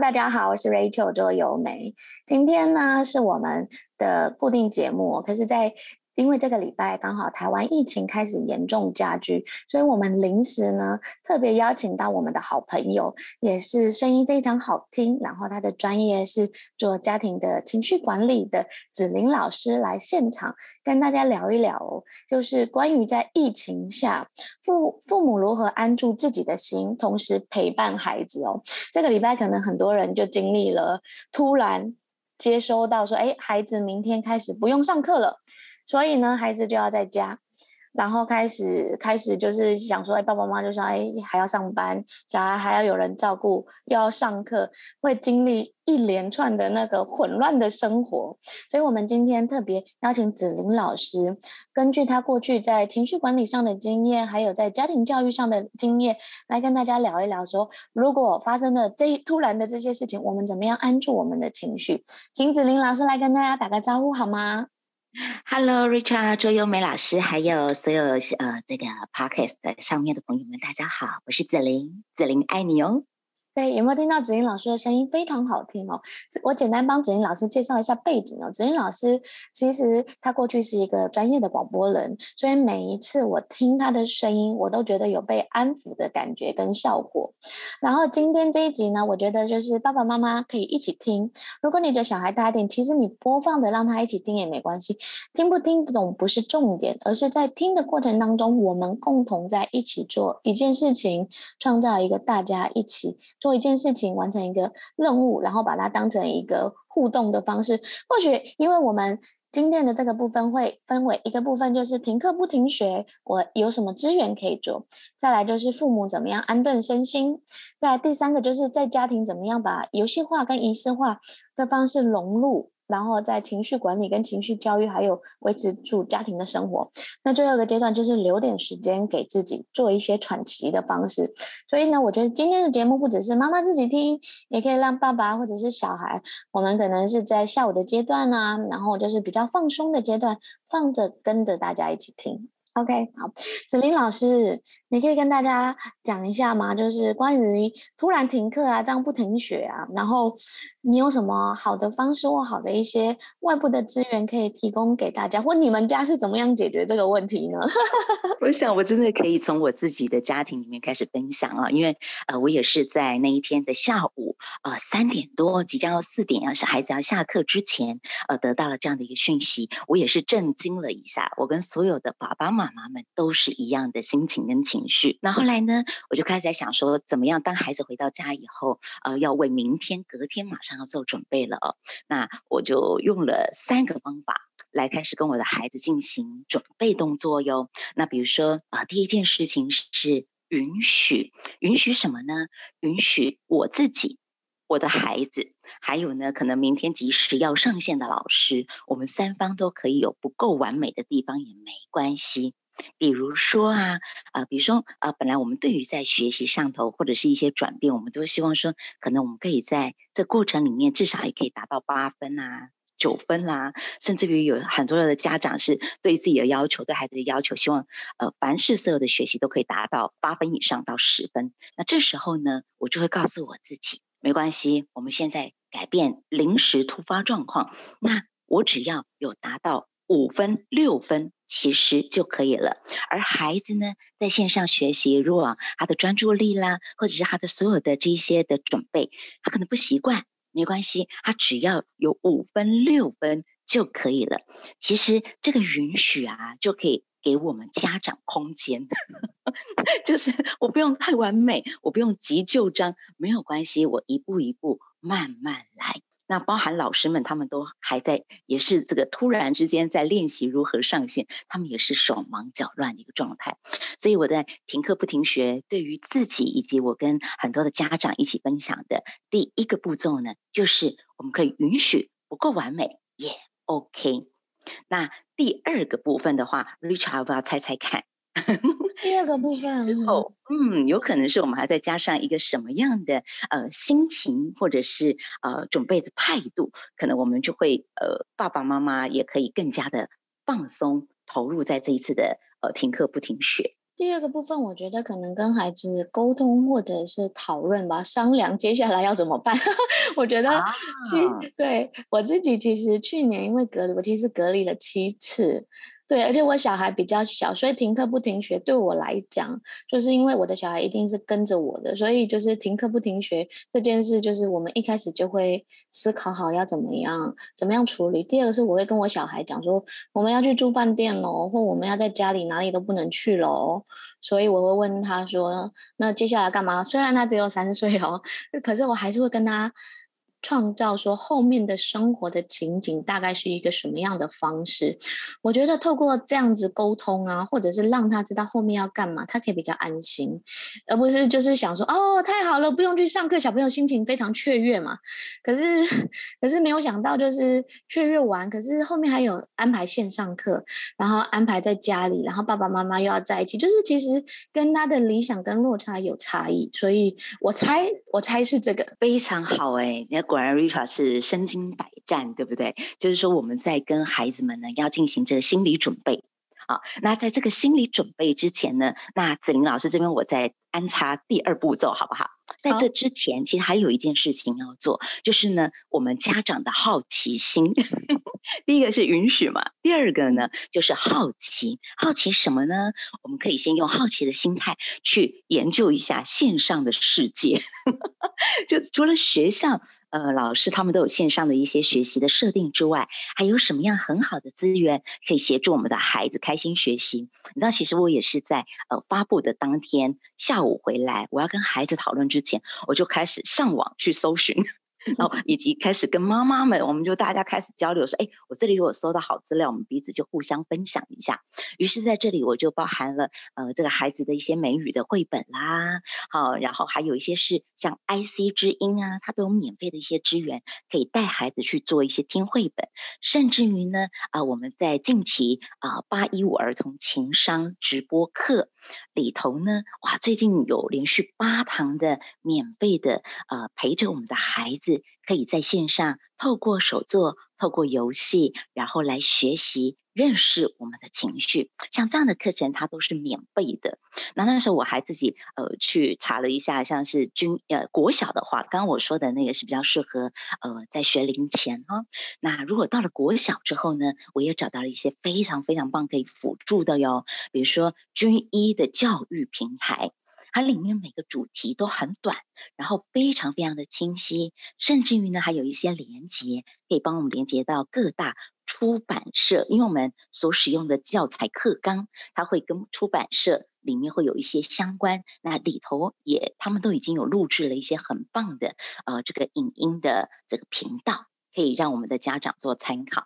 大家好，我是 Rachel 周游梅。今天呢是我们的固定节目，可是，在因为这个礼拜刚好台湾疫情开始严重加剧，所以我们临时呢特别邀请到我们的好朋友，也是声音非常好听，然后他的专业是做家庭的情绪管理的子玲老师来现场跟大家聊一聊哦，就是关于在疫情下父父母如何安住自己的心，同时陪伴孩子哦。这个礼拜可能很多人就经历了突然接收到说，哎，孩子明天开始不用上课了。所以呢，孩子就要在家，然后开始开始就是想说，哎，爸爸妈妈就说，哎，还要上班，小孩还要有人照顾，又要上课，会经历一连串的那个混乱的生活。所以我们今天特别邀请子玲老师，根据他过去在情绪管理上的经验，还有在家庭教育上的经验，来跟大家聊一聊说，如果发生了这突然的这些事情，我们怎么样安住我们的情绪？请子玲老师来跟大家打个招呼好吗？Hello，Richard，周优美老师，还有所有呃这个 Podcast 上面的朋友们，大家好，我是紫菱，紫菱爱你哦。对，有没有听到子英老师的声音？非常好听哦。我简单帮子英老师介绍一下背景哦。子英老师其实他过去是一个专业的广播人，所以每一次我听他的声音，我都觉得有被安抚的感觉跟效果。然后今天这一集呢，我觉得就是爸爸妈妈可以一起听。如果你的小孩大一点，其实你播放的让他一起听也没关系。听不听得懂不是重点，而是在听的过程当中，我们共同在一起做一件事情，创造一个大家一起做一件事情，完成一个任务，然后把它当成一个互动的方式。或许因为我们今天的这个部分会分为一个部分，就是停课不停学，我有什么资源可以做；再来就是父母怎么样安顿身心；再第三个就是在家庭怎么样把游戏化跟仪式化的方式融入。然后在情绪管理跟情绪教育，还有维持住家庭的生活。那最后一个阶段就是留点时间给自己做一些喘息的方式。所以呢，我觉得今天的节目不只是妈妈自己听，也可以让爸爸或者是小孩，我们可能是在下午的阶段啊，然后就是比较放松的阶段，放着跟着大家一起听。OK，好，子玲老师，你可以跟大家讲一下吗？就是关于突然停课啊，这样不停学啊，然后你有什么好的方式或好的一些外部的资源可以提供给大家，或你们家是怎么样解决这个问题呢？我想我真的可以从我自己的家庭里面开始分享啊，因为呃，我也是在那一天的下午呃三点多，即将要四点，要小孩子要下课之前，呃，得到了这样的一个讯息，我也是震惊了一下，我跟所有的爸爸妈妈。妈妈们都是一样的心情跟情绪。那后来呢，我就开始在想说，怎么样当孩子回到家以后，呃，要为明天、隔天马上要做准备了哦。那我就用了三个方法来开始跟我的孩子进行准备动作哟。那比如说啊，呃，第一件事情是允许，允许什么呢？允许我自己。我的孩子，还有呢，可能明天即使要上线的老师，我们三方都可以有不够完美的地方也没关系。比如说啊，啊、比如说啊、本来我们对于在学习上头或者是一些转变，我们都希望说，可能我们可以在这过程里面至少也可以达到八分啊、九分啦、甚至于有很多的家长是对自己的要求、对孩子的要求，希望呃，凡是所有的学习都可以达到八分以上到十分。那这时候呢，我就会告诉我自己。没关系，我们现在改变临时突发状况，那我只要有达到五分、六分，其实就可以了。而孩子呢，在线上学习，如果他的专注力啦，或者是他的所有的这些的准备，他可能不习惯，没关系，他只要有五分、六分就可以了。其实这个允许啊，就可以。给我们家长空间，就是我不用太完美，我不用急就章，没有关系，我一步一步慢慢来。那包含老师们，他们都还在，也是这个突然之间在练习如何上线，他们也是手忙脚乱的一个状态。所以我在停课不停学，对于自己以及我跟很多的家长一起分享的第一个步骤呢，就是我们可以允许不够完美也 OK。那第二个部分的话，Richard 要不要猜猜看？第二个部分之后，嗯，有可能是我们还再加上一个什么样的呃心情，或者是呃准备的态度，可能我们就会呃爸爸妈妈也可以更加的放松投入在这一次的呃停课不停学。第二个部分，我觉得可能跟孩子沟通或者是讨论吧，商量接下来要怎么办。我觉得其实对我自己，其实去年因为隔离，我其实隔离了七次。对，而且我小孩比较小，所以停课不停学对我来讲，就是因为我的小孩一定是跟着我的，所以就是停课不停学这件事，就是我们一开始就会思考好要怎么样，怎么样处理。第二个是我会跟我小孩讲说，我们要去住饭店喽，或我们要在家里哪里都不能去喽，所以我会问他说，那接下来干嘛？虽然他只有三岁哦，可是我还是会跟他。创造说后面的生活的情景大概是一个什么样的方式？我觉得透过这样子沟通啊，或者是让他知道后面要干嘛，他可以比较安心，而不是就是想说哦，太好了，不用去上课，小朋友心情非常雀跃嘛。可是可是没有想到就是雀跃完，可是后面还有安排线上课，然后安排在家里，然后爸爸妈妈又要在一起，就是其实跟他的理想跟落差有差异。所以我猜我猜是这个非常好哎、欸。果然，Rita 是身经百战，对不对？就是说，我们在跟孩子们呢要进行这个心理准备。好，那在这个心理准备之前呢，那子玲老师这边我再安插第二步骤，好不好？在这之前，其实还有一件事情要做，就是呢，我们家长的好奇心。第一个是允许嘛，第二个呢就是好奇。好奇什么呢？我们可以先用好奇的心态去研究一下线上的世界。就除了学校。呃，老师他们都有线上的一些学习的设定之外，还有什么样很好的资源可以协助我们的孩子开心学习？你知道，其实我也是在呃发布的当天下午回来，我要跟孩子讨论之前，我就开始上网去搜寻。然后以及开始跟妈妈们，我们就大家开始交流，说：“哎，我这里有搜到好资料，我们彼此就互相分享一下。”于是在这里我就包含了呃这个孩子的一些美语的绘本啦，好，然后还有一些是像 IC 之音啊，它都有免费的一些资源，可以带孩子去做一些听绘本，甚至于呢啊、我们在近期啊八一五儿童情商直播课。里头呢，哇，最近有连续八堂的免费的，呃，陪着我们的孩子，可以在线上透过手作、透过游戏，然后来学习。认识我们的情绪，像这样的课程，它都是免费的。那那时候我还自己呃去查了一下，像是军呃国小的话，刚刚我说的那个是比较适合呃在学龄前哈、哦。那如果到了国小之后呢，我也找到了一些非常非常棒可以辅助的哟，比如说军医的教育平台，它里面每个主题都很短，然后非常非常的清晰，甚至于呢还有一些连接可以帮我们连接到各大。出版社，因为我们所使用的教材课纲，它会跟出版社里面会有一些相关，那里头也他们都已经有录制了一些很棒的呃这个影音的这个频道，可以让我们的家长做参考。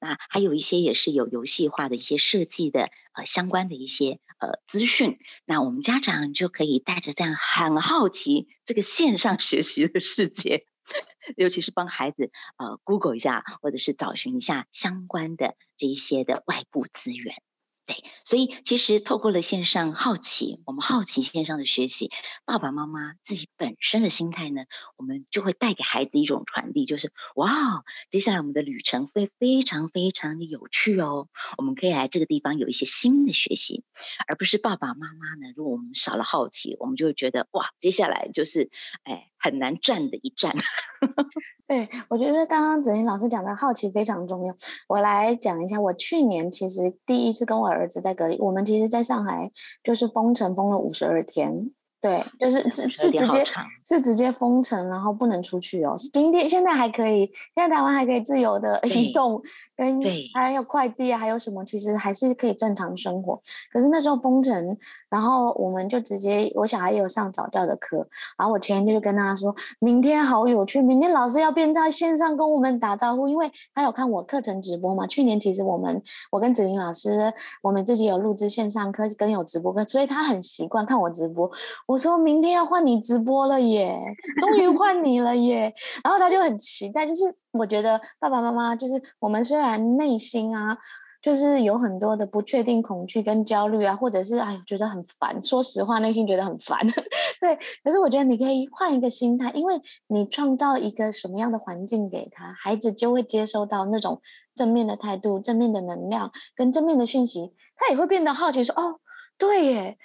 那还有一些也是有游戏化的一些设计的呃相关的一些呃资讯，那我们家长就可以带着这样很好奇这个线上学习的世界。尤其是帮孩子呃 Google 一下，或者是找寻一下相关的这一些的外部资源。所以其实透过了线上好奇，我们好奇线上的学习，爸爸妈妈自己本身的心态呢，我们就会带给孩子一种传递，就是哇，接下来我们的旅程会非常非常的有趣哦，我们可以来这个地方有一些新的学习，而不是爸爸妈妈呢，如果我们少了好奇，我们就会觉得哇，接下来就是哎很难站的一战。对，我觉得刚刚子宁老师讲的好奇非常重要。我来讲一下，我去年其实第一次跟我儿子在隔离，我们其实在上海就是封城封了五十二天。对，就是是是直接是直接封城，然后不能出去哦。今天现在还可以，现在台湾还可以自由的移动，跟还有快递啊，还有什么，其实还是可以正常生活。可是那时候封城，然后我们就直接，我小孩也有上早教的课，然后我前一天就跟他说，明天好有趣，明天老师要变在线上跟我们打招呼，因为他有看我课程直播嘛。去年其实我们我跟子玲老师，我们自己有录制线上课跟有直播课，所以他很习惯看我直播。我说明天要换你直播了耶，终于换你了耶。然后他就很期待，就是我觉得爸爸妈妈就是我们虽然内心啊。就是有很多的不确定、恐惧跟焦虑啊，或者是哎，觉得很烦。说实话，内心觉得很烦。对，可是我觉得你可以换一个心态，因为你创造一个什么样的环境给他，孩子就会接收到那种正面的态度、正面的能量跟正面的讯息，他也会变得好奇说：“哦，对耶。”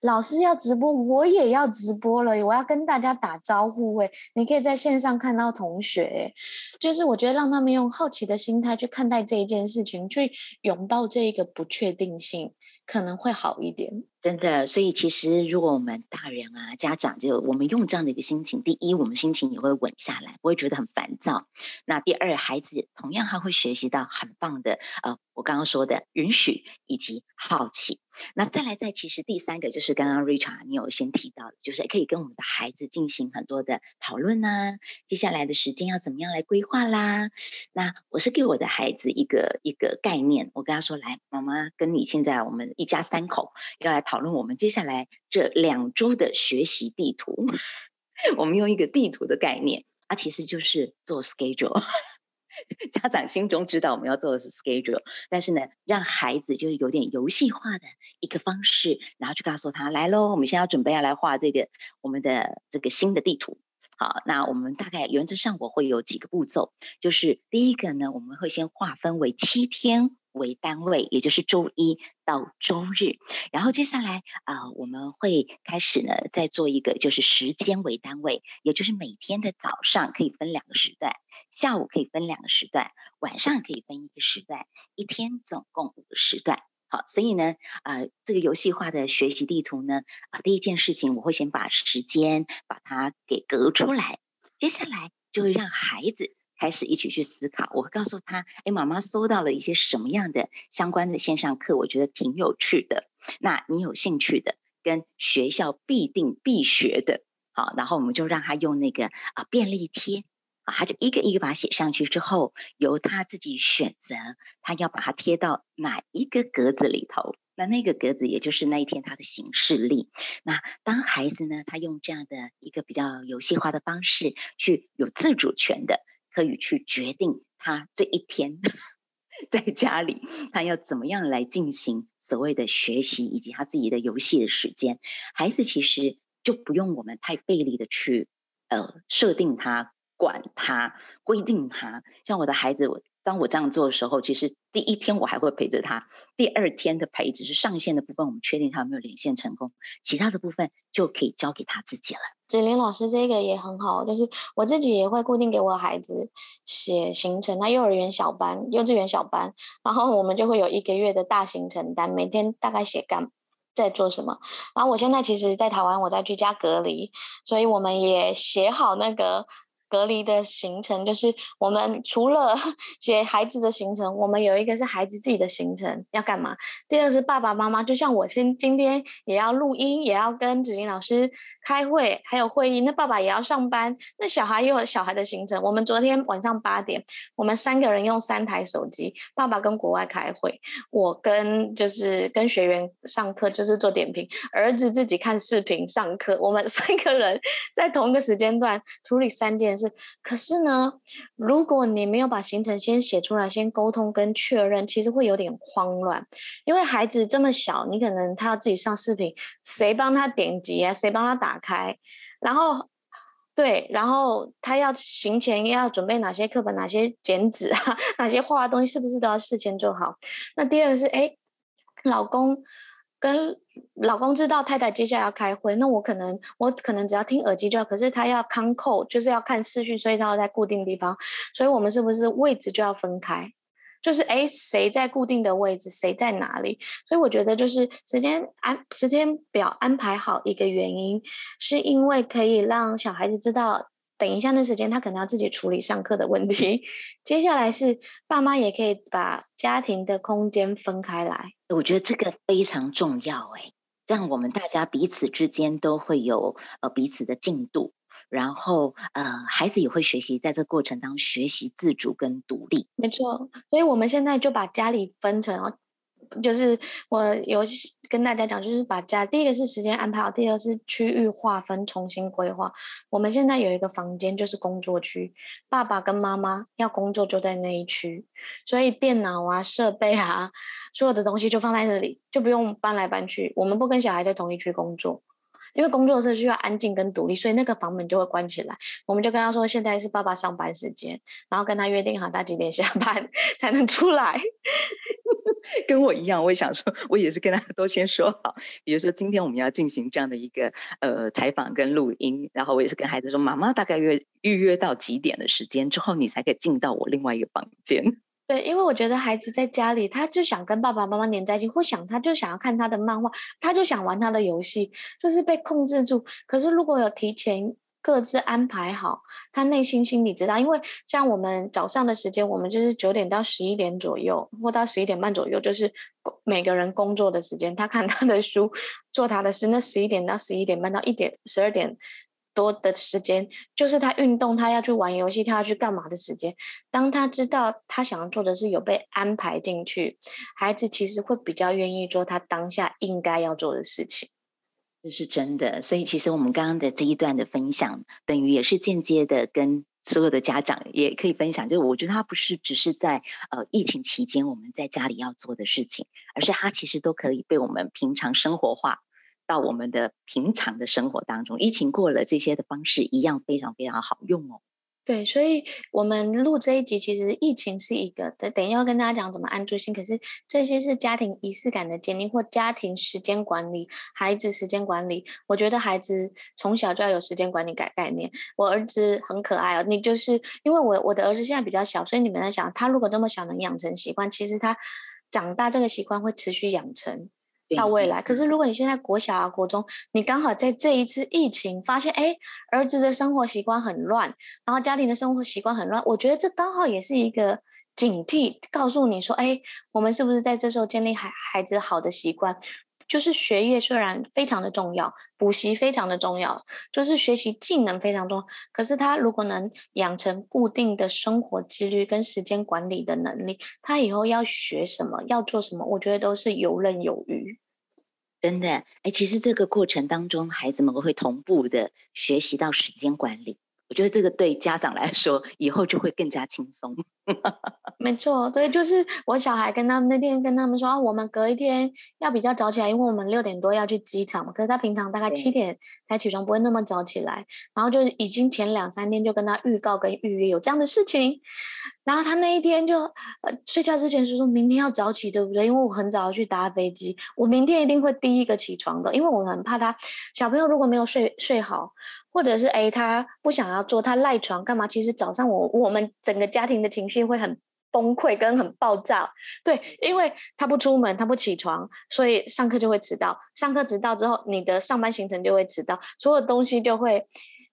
老师要直播，我也要直播了。我要跟大家打招呼，喂，你可以在线上看到同学，就是我觉得让他们用好奇的心态去看待这一件事情，去拥抱这一个不确定性，可能会好一点。真的，所以其实如果我们大人啊、家长，就我们用这样的一个心情，第一，我们心情也会稳下来，不会觉得很烦躁。那第二，孩子同样还会学习到很棒的，呃，我刚刚说的允许以及好奇。那再来，再其实第三个就是刚刚 Richard 你有先提到的，就是可以跟我们的孩子进行很多的讨论呐，接下来的时间要怎么样来规划啦。那我是给我的孩子一个一个概念，我跟他说，来，妈妈跟你现在我们一家三口要来讨。讨论我们接下来这两周的学习地图，我们用一个地图的概念，啊，其实就是做 schedule。家长心中知道我们要做的是 schedule，但是呢，让孩子就是有点游戏化的一个方式，然后去告诉他来喽，我们现在要准备要来画这个我们的这个新的地图。好，那我们大概原则上我会有几个步骤，就是第一个呢，我们会先划分为七天。为单位，也就是周一到周日，然后接下来啊、我们会开始呢，再做一个就是时间为单位，也就是每天的早上可以分两个时段，下午可以分两个时段，晚上可以分一个时段，一天总共五个时段。好，所以呢，啊、呃，这个游戏化的学习地图呢，啊、第一件事情我会先把时间把它给隔出来，接下来就会让孩子。开始一起去思考，我会告诉他：“哎，妈妈搜到了一些什么样的相关的线上课，我觉得挺有趣的。那你有兴趣的，跟学校必定必学的，好，然后我们就让他用那个啊便利贴啊，他就一个一个把它写上去之后，由他自己选择，他要把它贴到哪一个格子里头。那那个格子也就是那一天他的行事历。那当孩子呢，他用这样的一个比较游戏化的方式去有自主权的。”可以去决定他这一天 在家里，他要怎么样来进行所谓的学习以及他自己的游戏的时间。孩子其实就不用我们太费力的去呃设定他、管他、规定他。像我的孩子，我当我这样做的时候，其实第一天我还会陪着他，第二天的陪只是上线的部分，我们确定他有没有连线成功，其他的部分就可以交给他自己了。子林老师这个也很好，就是我自己也会固定给我孩子写行程。他幼儿园小班、幼稚园小班，然后我们就会有一个月的大行程单，每天大概写干在做什么。然后我现在其实，在台湾，我在居家隔离，所以我们也写好那个。隔离的行程就是我们除了 写孩子的行程，我们有一个是孩子自己的行程要干嘛。第二是爸爸妈妈，就像我今今天也要录音，也要跟子怡老师开会，还有会议。那爸爸也要上班，那小孩也有小孩的行程。我们昨天晚上八点，我们三个人用三台手机，爸爸跟国外开会，我跟就是跟学员上课，就是做点评，儿子自己看视频上课。我们 三个人在同一个时间段处理三件事。可是呢，如果你没有把行程先写出来，先沟通跟确认，其实会有点慌乱。因为孩子这么小，你可能他要自己上视频，谁帮他点击啊？谁帮他打打开？然后，对，然后他要行前要准备哪些课本、哪些剪纸啊、哪些画的东西，是不是都要事先做好？那第二个是，哎，老公。跟老公知道太太接下来要开会，那我可能我可能只要听耳机就好。可是他要看扣，就是要看视讯，所以他要在固定地方。所以我们是不是位置就要分开？就是哎，谁在固定的位置，谁在哪里？所以我觉得就是时间安时间表安排好一个原因，是因为可以让小孩子知道。等一下，那时间他可能要自己处理上课的问题。接下来是爸妈也可以把家庭的空间分开来。我觉得这个非常重要哎，这样我们大家彼此之间都会有呃彼此的进度，然后呃孩子也会学习在这过程当中学习自主跟独立。没错，所以我们现在就把家里分成就是我有跟大家讲，就是把家第一个是时间安排好，第二个是区域划分重新规划。我们现在有一个房间就是工作区，爸爸跟妈妈要工作就在那一区，所以电脑啊、设备啊，所有的东西就放在那里，就不用搬来搬去。我们不跟小孩在同一区工作。因为工作是需要安静跟独立，所以那个房门就会关起来。我们就跟他说，现在是爸爸上班时间，然后跟他约定好他几点下班 才能出来。跟我一样，我也想说，我也是跟他都先说好。比如说今天我们要进行这样的一个呃采访跟录音，然后我也是跟孩子说，妈妈大概约预约到几点的时间之后，你才可以进到我另外一个房间。对，因为我觉得孩子在家里，他就想跟爸爸妈妈黏在一起，或想他就想要看他的漫画，他就想玩他的游戏，就是被控制住。可是如果有提前各自安排好，他内心心里知道，因为像我们早上的时间，我们就是九点到十一点左右，或到十一点半左右，就是每个人工作的时间。他看他的书，做他的事。那十一点到十一点半到一点、十二点。多的时间就是他运动，他要去玩游戏，他要去干嘛的时间。当他知道他想要做的事有被安排进去，孩子其实会比较愿意做他当下应该要做的事情。这是真的。所以其实我们刚刚的这一段的分享，等于也是间接的跟所有的家长也可以分享。就是我觉得他不是只是在呃疫情期间我们在家里要做的事情，而是他其实都可以被我们平常生活化。到我们的平常的生活当中，疫情过了，这些的方式一样非常非常好用哦。对，所以我们录这一集，其实疫情是一个，等等一下要跟大家讲怎么安住心。可是这些是家庭仪式感的建立或家庭时间管理，孩子时间管理。我觉得孩子从小就要有时间管理改概念。我儿子很可爱哦，你就是因为我我的儿子现在比较小，所以你们在想，他如果这么小能养成习惯，其实他长大这个习惯会持续养成。到未来，可是如果你现在国小啊、国中，你刚好在这一次疫情发现，哎，儿子的生活习惯很乱，然后家庭的生活习惯很乱，我觉得这刚好也是一个警惕，告诉你说，哎，我们是不是在这时候建立孩孩子好的习惯？就是学业虽然非常的重要，补习非常的重要，就是学习技能非常重要。可是他如果能养成固定的生活纪律跟时间管理的能力，他以后要学什么，要做什么，我觉得都是游刃有余。真的，哎，其实这个过程当中，孩子们会同步的学习到时间管理。我觉得这个对家长来说，以后就会更加轻松。没错，对，就是我小孩跟他们那天跟他们说，啊，我们隔一天要比较早起来，因为我们六点多要去机场嘛。可是他平常大概七点才起床，不会那么早起来。然后就已经前两三天就跟他预告跟预约有这样的事情。然后他那一天就呃睡觉之前是，说明天要早起，对不对？因为我很早要去搭飞机，我明天一定会第一个起床的，因为我很怕他小朋友如果没有睡睡好，或者是哎他不想要做，他赖床干嘛？其实早上我我们整个家庭的情绪。就会很崩溃跟很暴躁，对，因为他不出门，他不起床，所以上课就会迟到。上课迟到之后，你的上班行程就会迟到，所有东西就会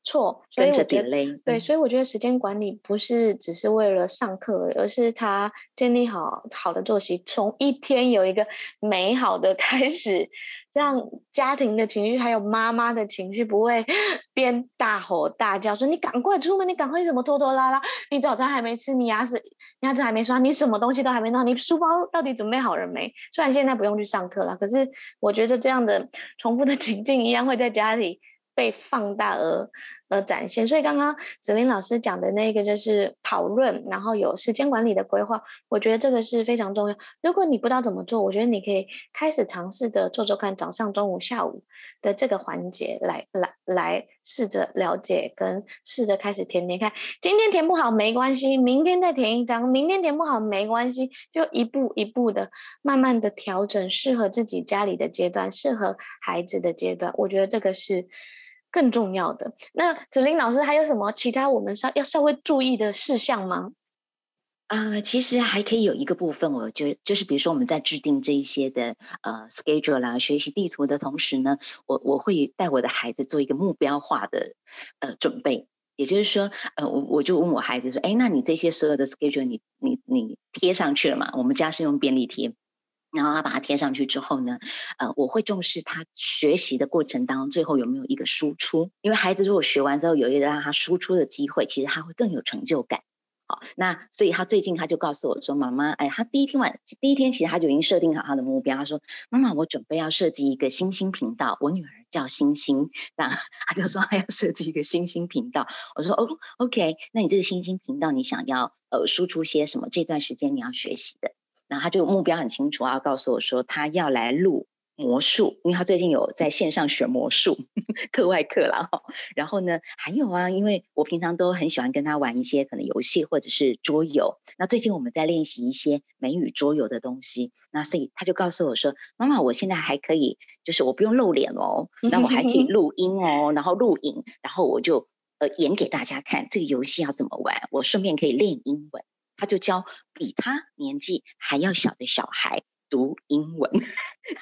错。所以我觉得，对，所以我觉得时间管理不是只是为了上课，而是他建立好好的作息，从一天有一个美好的 开始。这样家庭的情绪还有妈妈的情绪不会 边大吼大叫说，你赶快出门，你赶快怎么拖拖拉拉？你早餐还没吃，你牙齿牙齿还没刷，你什么东西都还没弄，你书包到底准备好了没？虽然现在不用去上课了，可是我觉得这样的重复的 情境一样会在家里被放大而而展现，所以刚刚子玲老师讲的那个就是讨论，然后有时间管理的规划，我觉得这个是非常重要。如果你不知道怎么做，我觉得你可以开始尝试的做做看，早上、中午、下午的这个环节来来来试着了解，跟试着开始填填看。今天填不好没关系，明天再填一张，明天填不好没关系，就一步一步的慢慢的调整，适合自己家里的阶段，适合孩子的阶段。我觉得这个是。更重要的，那子玲老师还有什么其他我们稍要稍微注意的事项吗？啊、其实还可以有一个部分，我觉得就是比如说我们在制定这一些的呃 schedule 啦、学习地图的同时呢，我我会带我的孩子做一个目标化的呃准备，也就是说，呃，我我就问我孩子说，哎，那你这些所有的 schedule 你你你贴上去了吗？我们家是用便利贴。然后他把它贴上去之后呢，呃，我会重视他学习的过程当中最后有没有一个输出，因为孩子如果学完之后有一个让他输出的机会，其实他会更有成就感。好，那所以他最近他就告诉我说，妈妈，哎，他第一天晚第一天其实他就已经设定好他的目标，他说，妈妈，我准备要设计一个星星频道，我女儿叫星星，那 他就说他要设计一个星星频道，我说哦，OK，那你这个星星频道你想要呃输出些什么？这段时间你要学习的，然后他就目标很清楚，啊告诉我说他要来录。魔术，因为他最近有在线上学魔术，课外课了哈。然后呢，还有啊，因为我平常都很喜欢跟他玩一些可能游戏或者是桌游。那最近我们在练习一些美语桌游的东西。那所以他就告诉我说：“妈妈，我现在还可以，就是我不用露脸哦，那我还可以录音哦，然后录影，然后我就呃演给大家看这个游戏要怎么玩，我顺便可以练英文。”他就教比他年纪还要小的小孩。读英文，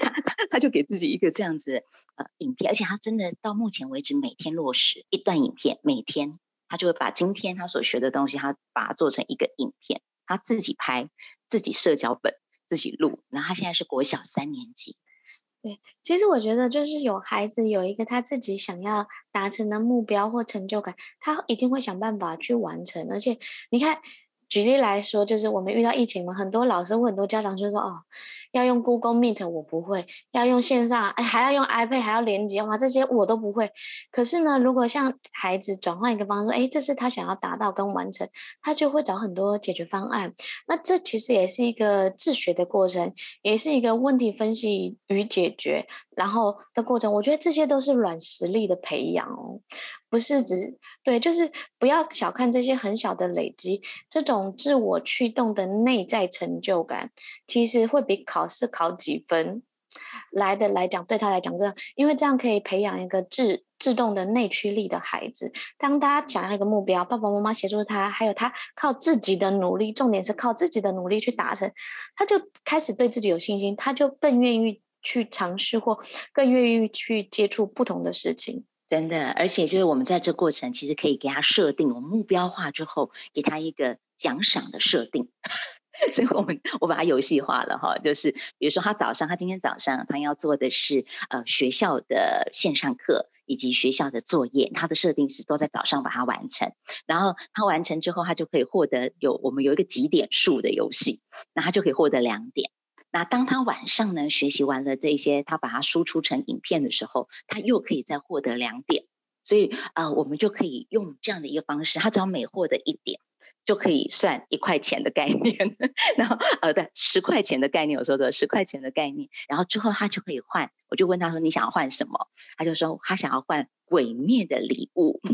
他他他就给自己一个这样子呃影片，而且他真的到目前为止每天落实一段影片，每天他就会把今天他所学的东西，他把它做成一个影片，他自己拍，自己设脚本，自己录。然后他现在是国小三年级。对，其实我觉得就是有孩子有一个他自己想要达成的目标或成就感，他一定会想办法去完成。而且你看。举例来说，就是我们遇到疫情嘛，很多老师或很多家长就说：“哦，要用 Google Meet，我不会；要用线上，哎，还要用 iPad，还要连接，哇，这些我都不会。”可是呢，如果像孩子转换一个方式，哎，这是他想要达到跟完成，他就会找很多解决方案。那这其实也是一个自学的过程，也是一个问题分析与解决，然后的过程。我觉得这些都是软实力的培养哦。不是只对，就是不要小看这些很小的累积，这种自我驱动的内在成就感，其实会比考试考几分来的来讲，对他来讲这，因为这样可以培养一个自自动的内驱力的孩子。当他想要一个目标，爸爸妈妈协助他，还有他靠自己的努力，重点是靠自己的努力去达成，他就开始对自己有信心，他就更愿意去尝试或更愿意去接触不同的事情。真的，而且就是我们在这过程，其实可以给他设定，我们目标化之后，给他一个奖赏的设定。所以我们我把它游戏化了哈，就是比如说他早上，他今天早上他要做的是呃学校的线上课以及学校的作业，他的设定是都在早上把它完成。然后他完成之后，他就可以获得有我们有一个几点数的游戏，那他就可以获得两点。那当他晚上呢学习完了这些，他把它输出成影片的时候，他又可以再获得两点。所以啊、我们就可以用这样的一个方式，他只要每获得一点，就可以算一块钱的概念。然后呃，对，十块钱的概念，我说的十块钱的概念。然后之后他就可以换，我就问他说：“你想要换什么？”他就说：“他想要换鬼灭的礼物。”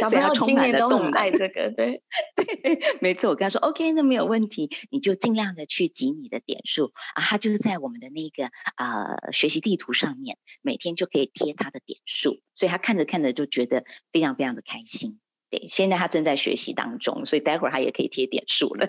小朋友今年都很爱这个，对 对，没错。我跟他说，OK，那没有问题，你就尽量的去集你的点数啊。他就是在我们的那个呃学习地图上面，每天就可以贴他的点数，所以他看着看着就觉得非常非常的开心。对，现在他正在学习当中，所以待会儿他也可以贴点数了。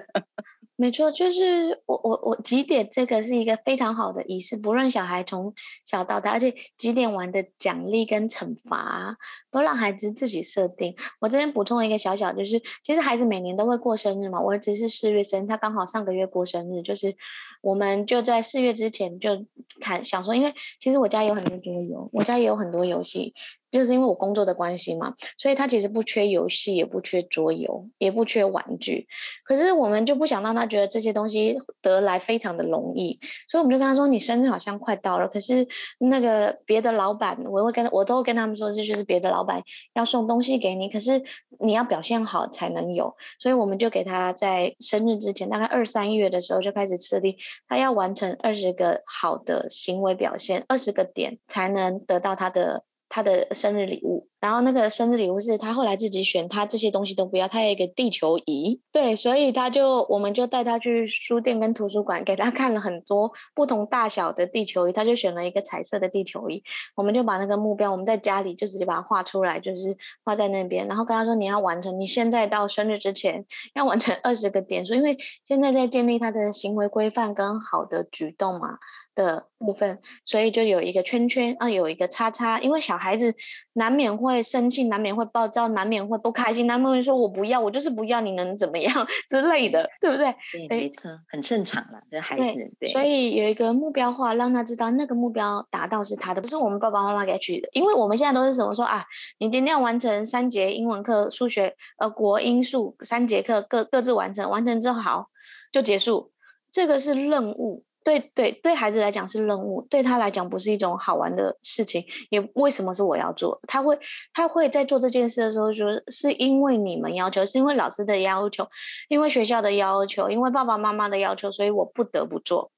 没错，就是我我我几点这个是一个非常好的仪式，不论小孩从小到大，而且几点玩的奖励跟惩罚都让孩子自己设定。我这边补充一个小小，就是其实孩子每年都会过生日嘛，我儿子是四月生，他刚好上个月过生日，就是我们就在四月之前就看想说，因为其实我家有很多桌游，我家也有很多游戏。就是因为我工作的关系嘛，所以他其实不缺游戏，也不缺桌游，也不缺玩具。可是我们就不想让他觉得这些东西得来非常的容易，所以我们就跟他说：“你生日好像快到了，可是那个别的老板，我会跟我都跟他们说，这就是别的老板要送东西给你，可是你要表现好才能有。”所以我们就给他在生日之前，大概二三月的时候就开始设定，他要完成二十个好的行为表现，二十个点才能得到他的。他的生日礼物，然后那个生日礼物是他后来自己选，他这些东西都不要，他有一个地球仪，对，所以他就我们就带他去书店跟图书馆，给他看了很多不同大小的地球仪，他就选了一个彩色的地球仪，我们就把那个目标我们在家里就直接把它画出来，就是画在那边，然后跟他说你要完成，你现在到生日之前要完成二十个点数，因为现在在建立他的行为规范跟好的举动嘛。的部分，所以就有一个圈圈啊，有一个叉叉，因为小孩子难免会生气，难免会暴躁，难免会不开心，难免会说“我不要，我就是不要”，你能怎么样 之类的，对不对？对，没错，很正常了，这孩子对，对。所以有一个目标化，让他知道那个目标达到是他的，不是我们爸爸妈妈给取的。因为我们现在都是怎么说啊？你今天要完成三节英文课、数学、呃国英数三节课，各各自完成，完成之后好就结束，这个是任务。对对，对孩子来讲是任务，对他来讲不是一种好玩的事情。也为什么是我要做？他会他会在做这件事的时候说，是因为你们要求，是因为老师的要求，因为学校的要求，因为爸爸妈妈的要求，所以我不得不做。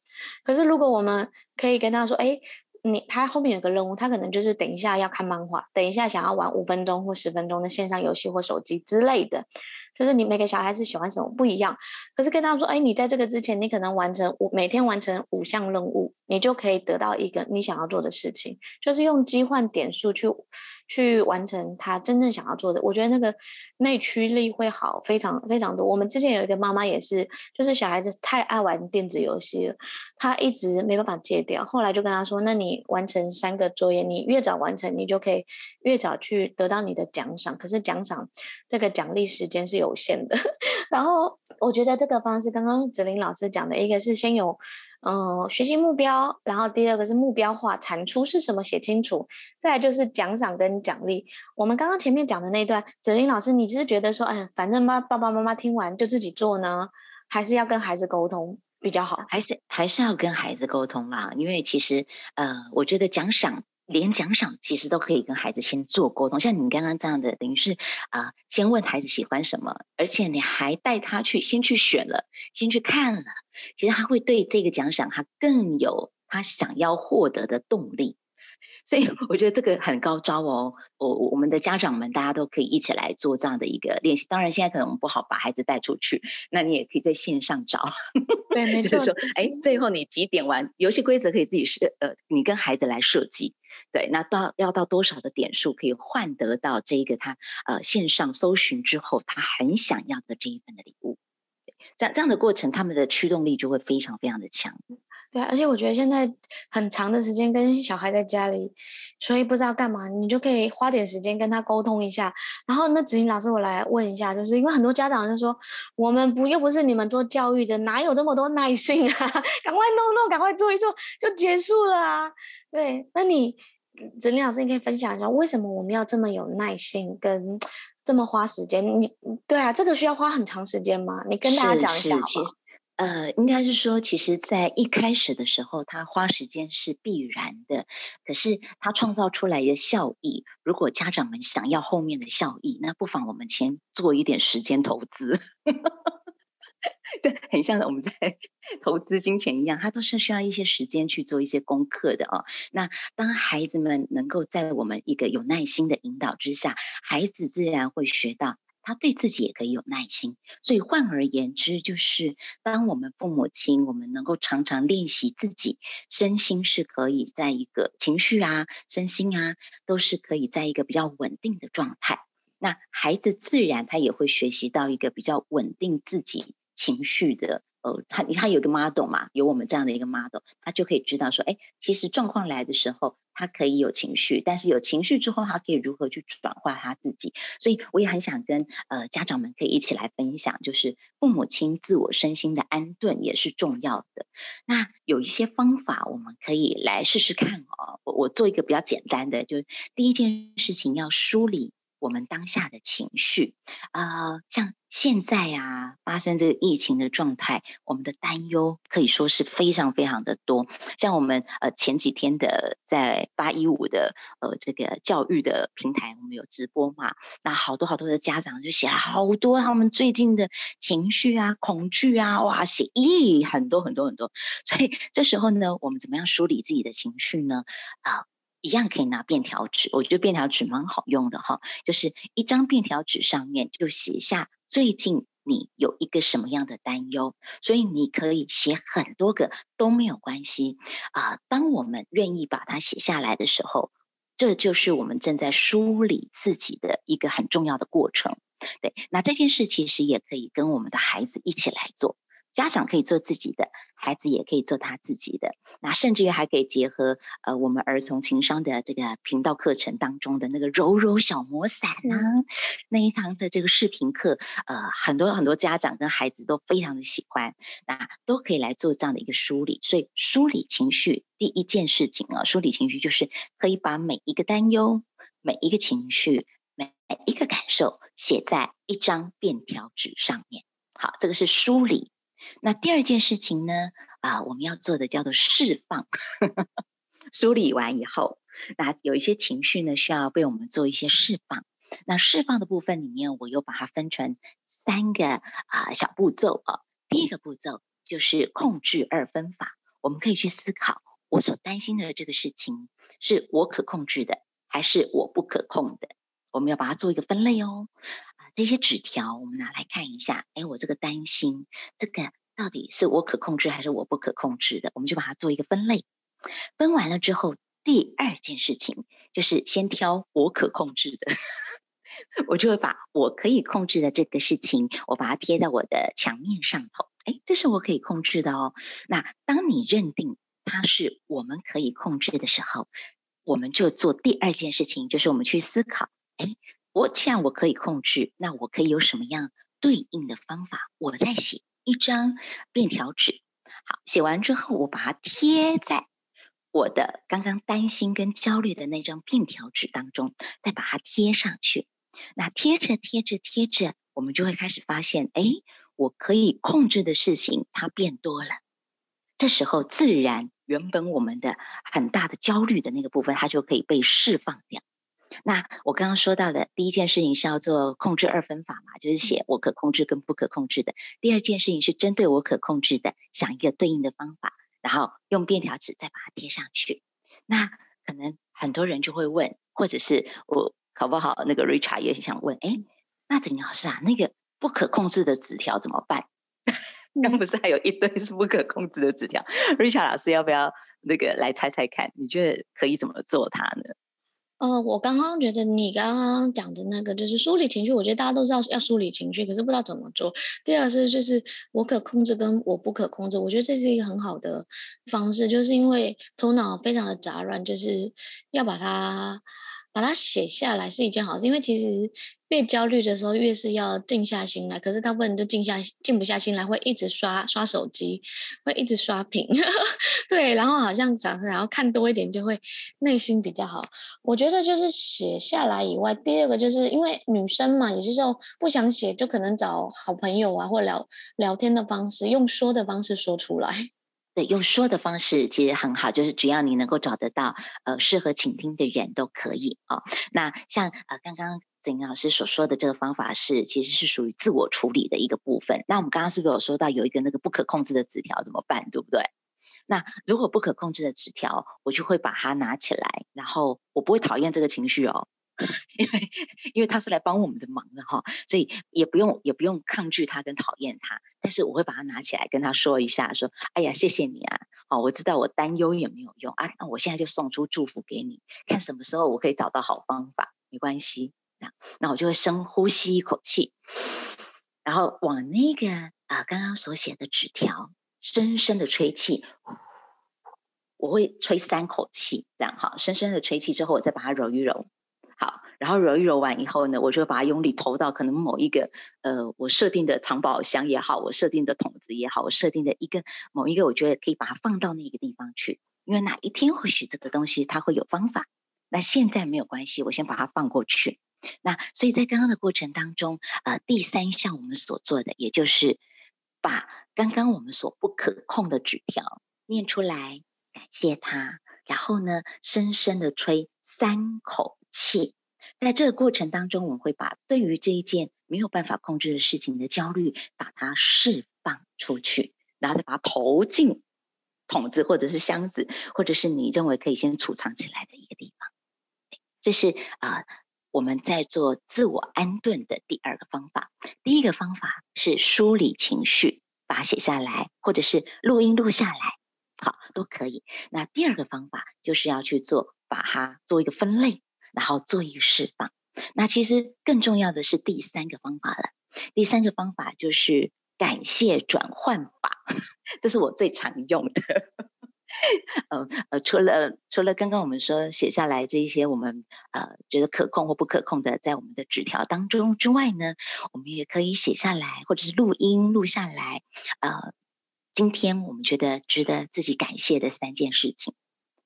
可是如果我们可以跟他说，哎，你他后面有个任务，他可能就是等一下要看漫画，等一下想要玩五分钟或十分钟的线上游戏或手机之类的。就是你每个小孩子喜欢什么不一样，可是跟他说，哎，你在这个之前，你可能完成五每天完成五项任务，你就可以得到一个你想要做的事情，就是用机换点数去。去完成他真正想要做的，我觉得那个内驱力会好非常非常多。我们之前有一个妈妈也是，就是小孩子太爱玩电子游戏了，他一直没办法戒掉。后来就跟他说：“那你完成三个作业，你越早完成，你就可以越早去得到你的奖赏。可是奖赏这个奖励时间是有限的。”然后我觉得这个方式，刚刚子林老师讲的一个是先有。嗯，学习目标，然后第二个是目标化，产出是什么写清楚，再来就是奖赏跟奖励。我们刚刚前面讲的那段，子林老师，你是觉得说，哎，反正爸爸爸妈妈听完就自己做呢，还是要跟孩子沟通比较好？还是还是要跟孩子沟通啦，因为其实呃，我觉得奖赏。连奖赏其实都可以跟孩子先做沟通，像你刚刚这样的，等于是啊、先问孩子喜欢什么，而且你还带他去先去选了，先去看了，其实他会对这个奖赏他更有他想要获得的动力。所以我觉得这个很高招哦，我我们的家长们大家都可以一起来做这样的一个练习。当然现在可能我们不好把孩子带出去，那你也可以在线上找。对，没错。就是说，哎，最后你几点完？游戏规则可以自己设，呃，你跟孩子来设计。对，那到要到多少的点数可以换得到这一个他呃线上搜寻之后他很想要的这一份的礼物。这样这样的过程，他们的驱动力就会非常非常的强。对啊，而且我觉得现在很长的时间跟小孩在家里，所以不知道干嘛，你就可以花点时间跟他沟通一下。然后那子玲老师，我来问一下，就是因为很多家长就说，我们不又不是你们做教育的，哪有这么多耐心啊？赶快弄弄，赶快做一做就结束了啊！对，那你子玲老师，你可以分享一下，为什么我们要这么有耐心，跟这么花时间？你对啊，这个需要花很长时间吗？你跟大家讲一下好不好？呃，应该是说，其实，在一开始的时候，他花时间是必然的。可是，他创造出来的效益，如果家长们想要后面的效益，那不妨我们先做一点时间投资。这很像我们在 投资金钱一样，它都是需要一些时间去做一些功课的哦。那当孩子们能够在我们一个有耐心的引导之下，孩子自然会学到。他对自己也可以有耐心，所以换而言之，就是当我们父母亲，我们能够常常练习自己身心是可以在一个情绪啊、身心啊，都是可以在一个比较稳定的状态。那孩子自然他也会学习到一个比较稳定自己情绪的。呃，他他有个 model 嘛，有我们这样的一个 model，他就可以知道说，哎，其实状况来的时候，他可以有情绪，但是有情绪之后，他可以如何去转化他自己。所以我也很想跟呃家长们可以一起来分享，就是父母亲自我身心的安顿也是重要的。那有一些方法我们可以来试试看哦。我我做一个比较简单的，就是第一件事情要梳理。我们当下的情绪啊、像现在啊，发生这个疫情的状态，我们的担忧可以说是非常非常的多。像我们呃前几天的在八一五的呃这个教育的平台，我们有直播嘛，那好多好多的家长就写了好多他们最近的情绪啊、恐惧啊，哇，写咦很多很多很多。所以这时候呢，我们怎么样梳理自己的情绪呢？啊、一样可以拿便条纸，我觉得便条纸蛮好用的哈，就是一张便条纸上面就写下最近你有一个什么样的担忧，所以你可以写很多个都没有关系啊。当我们愿意把它写下来的时候，这就是我们正在梳理自己的一个很重要的过程。对，那这件事其实也可以跟我们的孩子一起来做。家长可以做自己的，孩子也可以做他自己的。那甚至于还可以结合呃我们儿童情商的这个频道课程当中的那个柔柔小魔伞啊，嗯、那一堂的这个视频课，呃，很多很多家长跟孩子都非常的喜欢，那都可以来做这样的一个梳理。所以梳理情绪第一件事情啊，梳理情绪就是可以把每一个担忧、每一个情绪、每一个感受写在一张便条纸上面。好，这个是梳理。那第二件事情呢？啊，我们要做的叫做释放。梳理完以后，那有一些情绪呢，需要被我们做一些释放。那释放的部分里面，我又把它分成三个啊小步骤啊。第一个步骤就是控制二分法，我们可以去思考，我所担心的这个事情是我可控制的，还是我不可控的？我们要把它做一个分类哦。这些纸条我们拿来看一下，哎，我这个担心，这个到底是我可控制还是我不可控制的？我们就把它做一个分类。分完了之后，第二件事情就是先挑我可控制的，我就会把我可以控制的这个事情，我把它贴在我的墙面上头。哎，这是我可以控制的哦。那当你认定它是我们可以控制的时候，我们就做第二件事情，就是我们去思考，哎。我既然我可以控制，那我可以有什么样对应的方法？我再写一张便条纸，好，写完之后，我把它贴在我的刚刚担心跟焦虑的那张便条纸当中，再把它贴上去。那贴着贴着贴着，我们就会开始发现，哎，我可以控制的事情它变多了。这时候，自然原本我们的很大的焦虑的那个部分，它就可以被释放掉。那我刚刚说到的第一件事情是要做控制二分法嘛，就是写我可控制跟不可控制的。第二件事情是针对我可控制的，想一个对应的方法，然后用便条纸再把它贴上去。那可能很多人就会问，或者是我考不好，那个 Richard 也想问，哎，那子玲老师啊，那个不可控制的纸条怎么办？刚不是还有一堆是不可控制的纸条？Richard 老师要不要那个来猜猜看？你觉得可以怎么做它呢？呃，我刚刚觉得你刚刚讲的那个就是梳理情绪，我觉得大家都知道要梳理情绪，可是不知道怎么做。第二是就是我可控制跟我不可控制，我觉得这是一个很好的方式，就是因为头脑非常的杂乱，就是要把它把它写下来是一件好事，因为其实。越焦虑的时候，越是要静下心来。可是大部分人就静下静不下心来，会一直刷刷手机，会一直刷屏。对，然后好像想然后看多一点，就会内心比较好。我觉得就是写下来以外，第二个就是因为女生嘛，有些时候不想写，就可能找好朋友啊，或聊聊天的方式，用说的方式说出来。对，用说的方式其实很好，就是只要你能够找得到呃适合倾听的人都可以哦。那像呃刚刚。子玲老师所说的这个方法是，其实是属于自我处理的一个部分。那我们刚刚是不是有说到有一个那个不可控制的纸条怎么办，对不对？那如果不可控制的纸条，我就会把它拿起来，然后我不会讨厌这个情绪哦，因为因为他是来帮我们的忙的哈，所以也不用也不用抗拒他跟讨厌他，但是我会把它拿起来跟他说一下，说，哎呀，谢谢你啊，好，我知道我担忧也没有用啊，那我现在就送出祝福给你，看什么时候我可以找到好方法，没关系。那我就会深呼吸一口气，然后往那个啊刚刚所写的纸条深深的吹气，我会吹三口气，这样哈，深深的吹气之后，我再把它揉一揉，然后揉一揉完以后呢，我就把它用力投到可能某一个呃我设定的藏宝箱也好，我设定的桶子也好，我设定的一个某一个我觉得可以把它放到那个地方去，因为哪一天或许这个东西它会有方法，那现在没有关系，我先把它放过去。那所以在刚刚的过程当中，呃，第三项我们所做的，也就是把刚刚我们所不可控的纸条念出来，感谢它，然后呢，深深的吹三口气。在这个过程当中，我们会把对于这一件没有办法控制的事情的焦虑，把它释放出去，然后再把它投进桶子或者是箱子，或者是你认为可以先储藏起来的一个地方。这是啊。我们在做自我安顿的第二个方法，第一个方法是梳理情绪，把它写下来，或者是录音录下来，好，都可以。那第二个方法就是要去做，把它做一个分类，然后做一个释放。那其实更重要的是第三个方法了。第三个方法就是感谢转换法，这是我最常用的。呃呃，除了除了刚刚我们说写下来这一些我们呃觉得可控或不可控的，在我们的纸条当中之外呢，我们也可以写下来，或者是录音录下来。呃，今天我们觉得值得自己感谢的三件事情。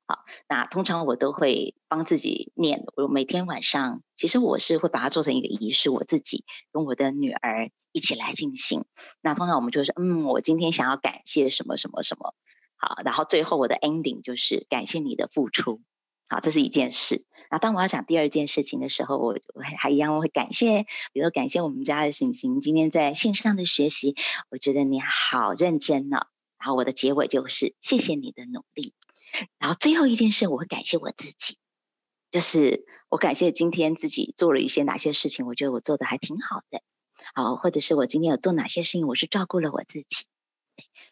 好，那通常我都会帮自己念。我每天晚上，其实我是会把它做成一个仪式，我自己跟我的女儿一起来进行。那通常我们就是，嗯，我今天想要感谢什么什么什么。好，然后最后我的 ending 就是感谢你的付出。好，这是一件事。那当我要讲第二件事情的时候，我我还一样会感谢，比如说感谢我们家的醒醒今天在线上的学习，我觉得你好认真呢、哦。然后我的结尾就是谢谢你的努力。然后最后一件事，我会感谢我自己，就是我感谢今天自己做了一些哪些事情，我觉得我做的还挺好的，好，或者是我今天有做哪些事情，我是照顾了我自己，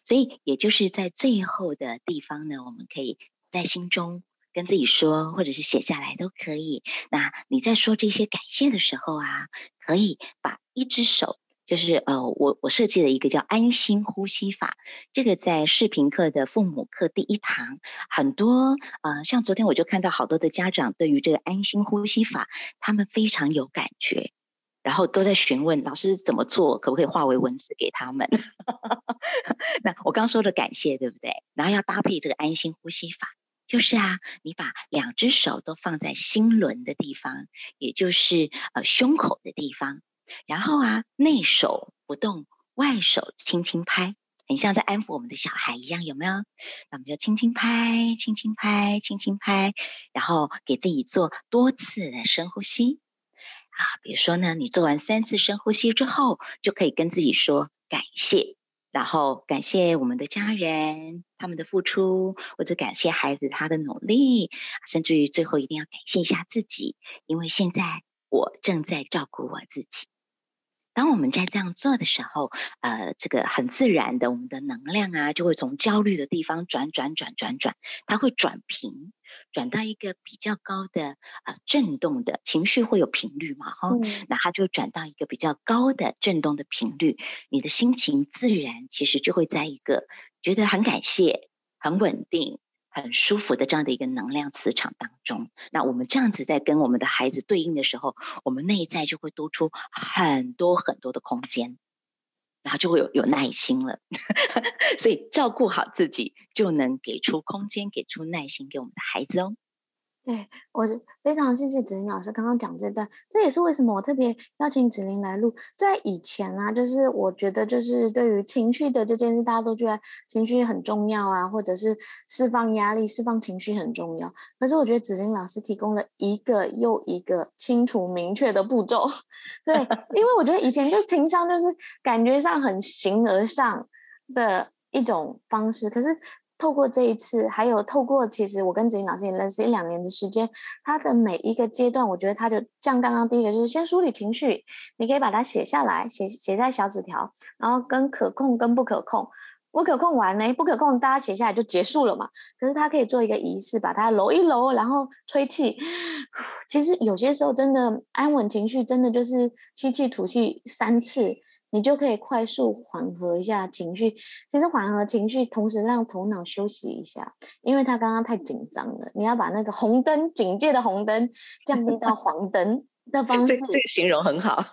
所以也就是在最后的地方呢，我们可以在心中跟自己说，或者是写下来都可以。那你在说这些感谢的时候啊，可以把一只手。就是呃，我我设计了一个叫安心呼吸法，这个在视频课的父母课第一堂，很多呃，像昨天我就看到好多的家长对于这个安心呼吸法，他们非常有感觉，然后都在询问老师怎么做，可不可以化为文字给他们？那我刚说的感谢对不对？然后要搭配这个安心呼吸法，就是啊，你把两只手都放在心轮的地方，也就是呃胸口的地方。然后啊，内手不动，外手轻轻拍，很像在安抚我们的小孩一样，有没有？那我们就轻轻拍，轻轻拍，轻轻拍，然后给自己做多次的深呼吸啊。比如说呢，你做完三次深呼吸之后，就可以跟自己说感谢，然后感谢我们的家人他们的付出，或者感谢孩子他的努力，甚至于最后一定要感谢一下自己，因为现在我正在照顾我自己。当我们在这样做的时候，呃，这个很自然的，我们的能量啊，就会从焦虑的地方转转转转转，它会转平，转到一个比较高的呃震动的情绪会有频率嘛，哈、嗯，那它就转到一个比较高的震动的频率，你的心情自然其实就会在一个觉得很感谢、很稳定。很舒服的这样的一个能量磁场当中，那我们这样子在跟我们的孩子对应的时候，我们内在就会多出很多很多的空间，然后就会有有耐心了。所以照顾好自己，就能给出空间，给出耐心给我们的孩子哦。对，我非常谢谢子玲老师刚刚讲这段，这也是为什么我特别邀请子玲来录。在以前啊，就是我觉得就是对于情绪的这件事，大家都觉得情绪很重要啊，或者是释放压力、释放情绪很重要。可是我觉得子玲老师提供了一个又一个清楚明确的步骤。对，因为我觉得以前就情商就是感觉上很形而上的一种方式，可是。透过这一次，还有透过其实我跟子怡老师也认识一两年的时间，他的每一个阶段，我觉得他就像刚刚第一个就是先梳理情绪，你可以把它写下来，写写在小纸条，然后跟可控跟不可控，不可控完呢，不可控大家写下来就结束了嘛。可是他可以做一个仪式，把它揉一揉，然后吹气。其实有些时候真的安稳情绪，真的就是吸气吐气三次。你就可以快速缓和一下情绪。其实缓和情绪，同时让头脑休息一下，因为他刚刚太紧张了。你要把那个红灯警戒的红灯 降低到黄灯的方式。这这个形容很好。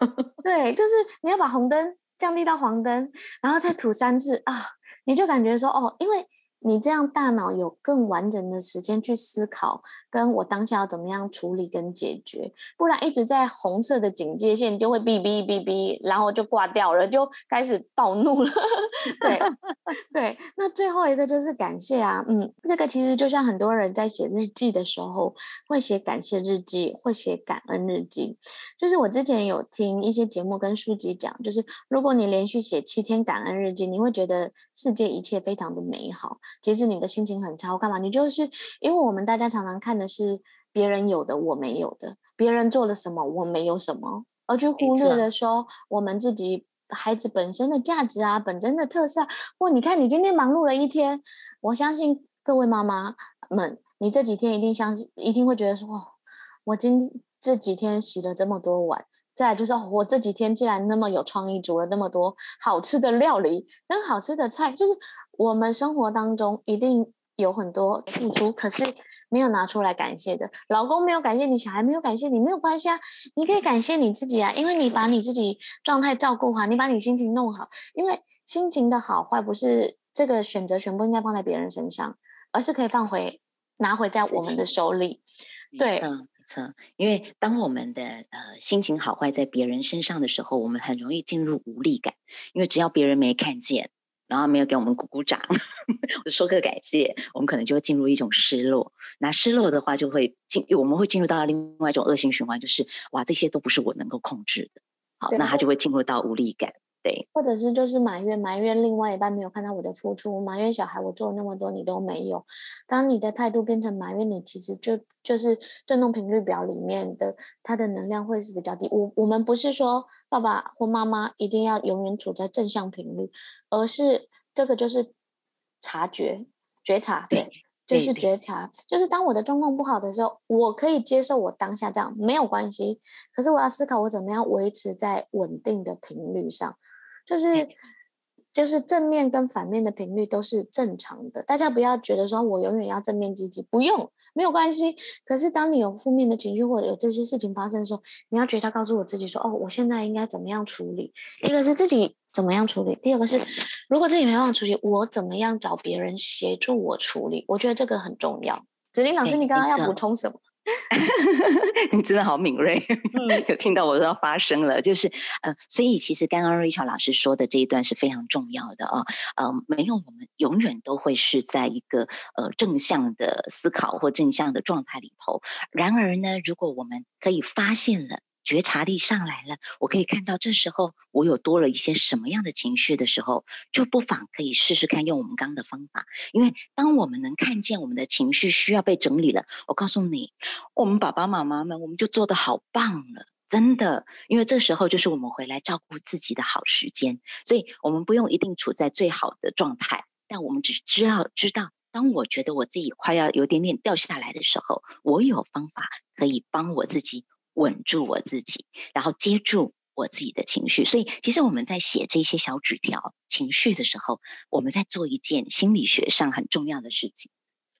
对，就是你要把红灯降低到黄灯，然后再吐三次啊，你就感觉说哦，因为。你这样大脑有更完整的时间去思考，跟我当下要怎么样处理跟解决，不然一直在红色的警戒线就会哔哔哔哔，然后就挂掉了，就开始暴怒了。对对，那最后一个就是感谢啊，嗯，这个其实就像很多人在写日记的时候会写感谢日记，会写感恩日记。就是我之前有听一些节目跟书籍讲，就是如果你连续写七天感恩日记，你会觉得世界一切非常的美好。其实你的心情很差，我干嘛？你就是因为我们大家常常看的是别人有的我没有的，别人做了什么我没有什么，而去忽略了说我们自己孩子本身的价值啊，本身的特色。或你看你今天忙碌了一天，我相信各位妈妈们，你这几天一定相信，一定会觉得说，哦，我今这几天洗了这么多碗，再来就是我这几天竟然那么有创意，煮了那么多好吃的料理跟好吃的菜，就是我们生活当中一定有很多付出，可是没有拿出来感谢的。老公没有感谢你，小孩没有感谢你，没有关系啊，你可以感谢你自己啊，因为你把你自己状态照顾好，你把你心情弄好，因为心情的好坏不是这个选择全部应该放在别人身上，而是可以放回拿回在我们的手里，对。错，因为当我们的呃心情好坏在别人身上的时候，我们很容易进入无力感。因为只要别人没看见，然后没有给我们鼓鼓掌，我说个感谢，我们可能就会进入一种失落。那失落的话，就会进，我们会进入到另外一种恶性循环，就是哇，这些都不是我能够控制的。好，那他就会进入到无力感。对，或者是就是埋怨埋怨另外一半没有看到我的付出，埋怨小孩我做了那么多你都没有。当你的态度变成埋怨，你其实就就是振动频率表里面的它的能量会是比较低。我我们不是说爸爸或妈妈一定要永远处在正向频率，而是这个就是察觉觉察，对，对就是觉察，就是当我的状况不好的时候，我可以接受我当下这样没有关系，可是我要思考我怎么样维持在稳定的频率上。就是，就是正面跟反面的频率都是正常的，大家不要觉得说我永远要正面积极，不用，没有关系。可是当你有负面的情绪或者有这些事情发生的时候，你要觉察告诉我自己说，哦，我现在应该怎么样处理？一个是自己怎么样处理，第二个是如果自己没办法处理，我怎么样找别人协助我处理？我觉得这个很重要。子林老师，你刚刚要补充什么？你真的好敏锐，有听到我都要发声了。就是，呃，所以其实刚刚 Rachel 老师说的这一段是非常重要的哦。呃，没有我们永远都会是在一个呃正向的思考或正向的状态里头。然而呢，如果我们可以发现了。觉察力上来了，我可以看到这时候我有多了一些什么样的情绪的时候，就不妨可以试试看用我们刚刚的方法。因为当我们能看见我们的情绪需要被整理了，我告诉你，我们爸爸妈妈们我们就做得好棒了，真的。因为这时候就是我们回来照顾自己的好时间，所以我们不用一定处在最好的状态，但我们只知道知道，当我觉得我自己快要有点点掉下来的时候，我有方法可以帮我自己。稳住我自己，然后接住我自己的情绪。所以，其实我们在写这些小纸条情绪的时候，我们在做一件心理学上很重要的事情。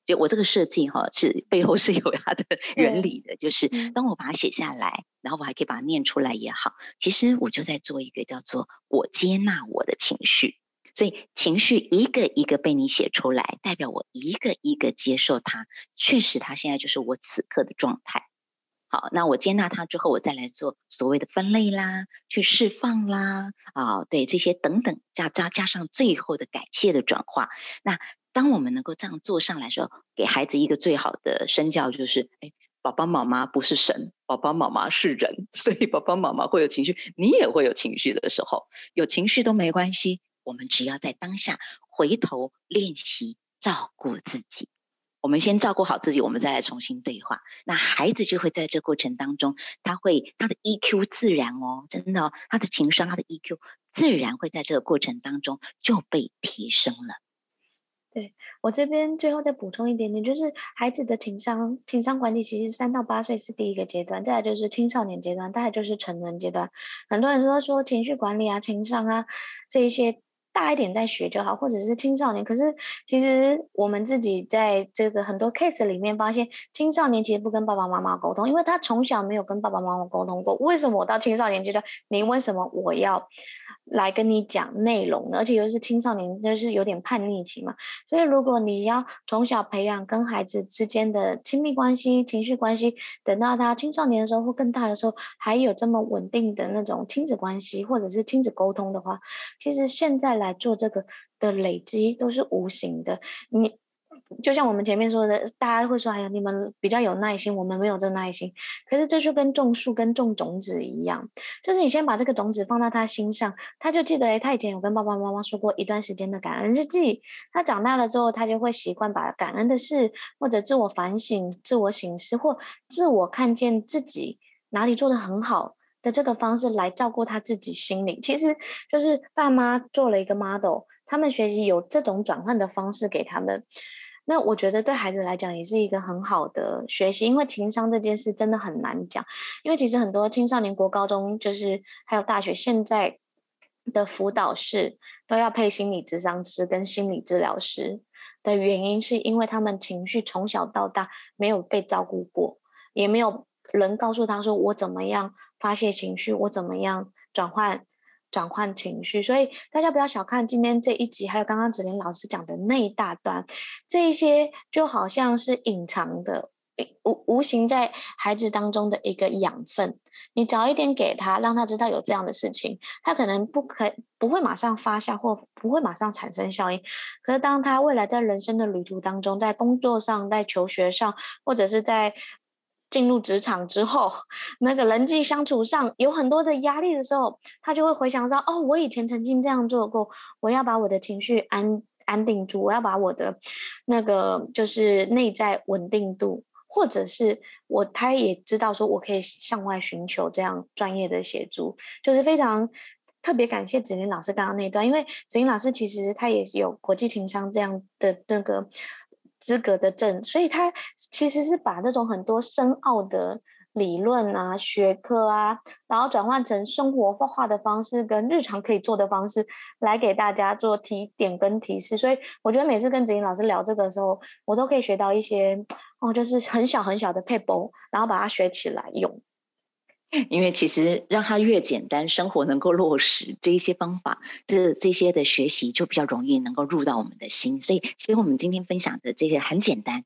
就我这个设计哈，是背后是有它的原理的。就是当我把它写下来，然后我还可以把它念出来也好，其实我就在做一个叫做“我接纳我的情绪”。所以，情绪一个一个被你写出来，代表我一个一个接受它。确实，它现在就是我此刻的状态。好，那我接纳它之后，我再来做所谓的分类啦，去释放啦，啊、对这些等等，加加加上最后的感谢的转化。那当我们能够这样做上来的时候，给孩子一个最好的身教就是，哎，爸爸妈妈不是神，爸爸妈妈是人，所以爸爸妈妈会有情绪，你也会有情绪的时候，有情绪都没关系，我们只要在当下回头练习照顾自己。我们先照顾好自己，我们再来重新对话。那孩子就会在这过程当中，他会他的 EQ 自然哦，真的哦，他的情商、他的 EQ 自然会在这个过程当中就被提升了。对，我这边最后再补充一点点，就是孩子的情商、情商管理，其实三到八岁是第一个阶段，再来就是青少年阶段，再来就是成人阶段。很多人都说情绪管理啊、情商啊这一些。大一点再学就好，或者是青少年。可是其实我们自己在这个很多 case 里面发现，青少年其实不跟爸爸妈妈沟通，因为他从小没有跟爸爸妈妈沟通过。为什么我到青少年阶段，你为什么我要来跟你讲内容呢？而且又是青少年，就是有点叛逆期嘛。所以如果你要从小培养跟孩子之间的亲密关系、情绪关系，等到他青少年的时候或更大的时候，还有这么稳定的那种亲子关系或者是亲子沟通的话，其实现在来做这个的累积都是无形的。你就像我们前面说的，大家会说：“哎呀，你们比较有耐心，我们没有这耐心。”可是这就跟种树跟种种子一样，就是你先把这个种子放到他心上，他就记得，哎，他以前有跟爸爸妈妈说过一段时间的感恩日记。他长大了之后，他就会习惯把感恩的事，或者自我反省、自我省思，或自我看见自己哪里做得很好。的这个方式来照顾他自己心里，其实就是爸妈做了一个 model，他们学习有这种转换的方式给他们，那我觉得对孩子来讲也是一个很好的学习，因为情商这件事真的很难讲。因为其实很多青少年国高中，就是还有大学现在的辅导室都要配心理咨商师跟心理治疗师的原因，是因为他们情绪从小到大没有被照顾过，也没有人告诉他说我怎么样发泄情绪，我怎么样转换。转换情绪，所以大家不要小看今天这一集，还有刚刚子玲老师讲的那一大段，这一些就好像是隐藏的、无无形在孩子当中的一个养分。你早一点给他，让他知道有这样的事情，他可能不可不会马上发酵，或不会马上产生效应。可是当他未来在人生的旅途当中，在工作上、在求学上，或者是在进入职场之后，那个人际相处上有很多的压力的时候，他就会回想到：哦，我以前曾经这样做过，我要把我的情绪安安定住，我要把我的那个就是内在稳定度，或者是我他也知道说我可以向外寻求这样专业的协助，就是非常特别感谢子玲老师刚刚那段，因为子玲老师其实他也是有国际情商这样的那个。资格的证，所以他其实是把那种很多深奥的理论啊、学科啊，然后转换成生活化的方式跟日常可以做的方式，来给大家做提点跟提示。所以我觉得每次跟子英老师聊这个的时候，我都可以学到一些哦，就是很小很小的 paper，，然后把它学起来用。因为其实让它越简单，生活能够落实这一些方法，这这些的学习就比较容易能够入到我们的心。所以，其实我们今天分享的这些很简单，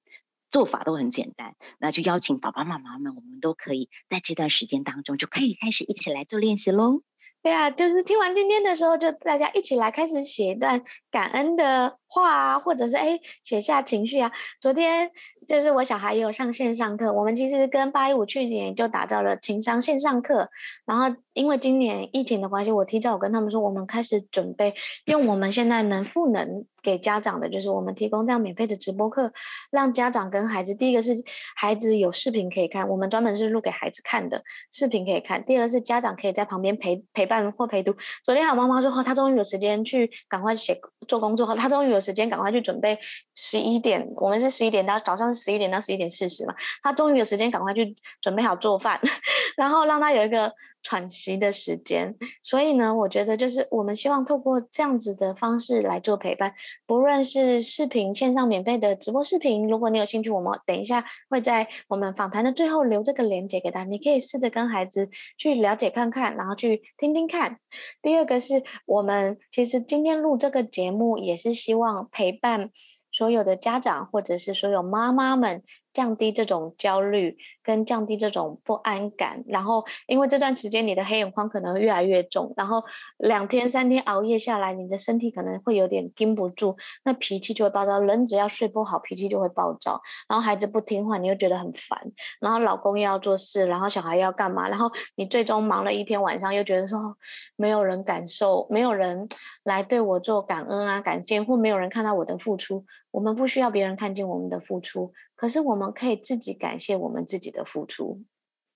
做法都很简单，那就邀请爸爸妈妈们，我们都可以在这段时间当中就可以开始一起来做练习喽。对啊，就是听完今天的时候，就大家一起来开始写一段感恩的话啊，或者是哎写下情绪啊。昨天就是我小孩也有上线上课，我们其实跟八一五去年就打造了情商线上课，然后因为今年疫情的关系，我提早我跟他们说，我们开始准备用我们现在能赋能给家长的，就是我们提供这样免费的直播课，让家长跟孩子，第一个是孩子有视频可以看，我们专门是录给孩子看的视频可以看；第二个是家长可以在旁边陪陪伴或陪读。昨天我妈妈说，她终于有时间去赶快写做工作，她终于有有时间赶快去准备十一点，我们是十一点到早上十一点到十一点四十嘛，他终于有时间赶快去准备好做饭，然后让他有一个。喘息的时间，所以呢，我觉得就是我们希望透过这样子的方式来做陪伴，不论是视频线上免费的直播视频，如果你有兴趣，我们等一下会在我们访谈的最后留这个链接给他，你可以试着跟孩子去了解看看，然后去听听看。第二个是我们其实今天录这个节目，也是希望陪伴所有的家长或者是所有妈妈们。降低这种焦虑，跟降低这种不安感，然后因为这段时间你的黑眼眶可能越来越重，然后两天三天熬夜下来，你的身体可能会有点撑不住，那脾气就会暴躁。人只要睡不好，脾气就会暴躁。然后孩子不听话，你又觉得很烦。然后老公又要做事，然后小孩要干嘛？然后你最终忙了一天晚上，又觉得说没有人感受，没有人来对我做感恩啊、感谢，或没有人看到我的付出。我们不需要别人看见我们的付出，可是我们可以自己感谢我们自己的付出。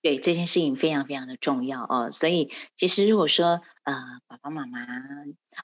对，这件事情非常非常的重要哦。所以其实如果说呃爸爸妈妈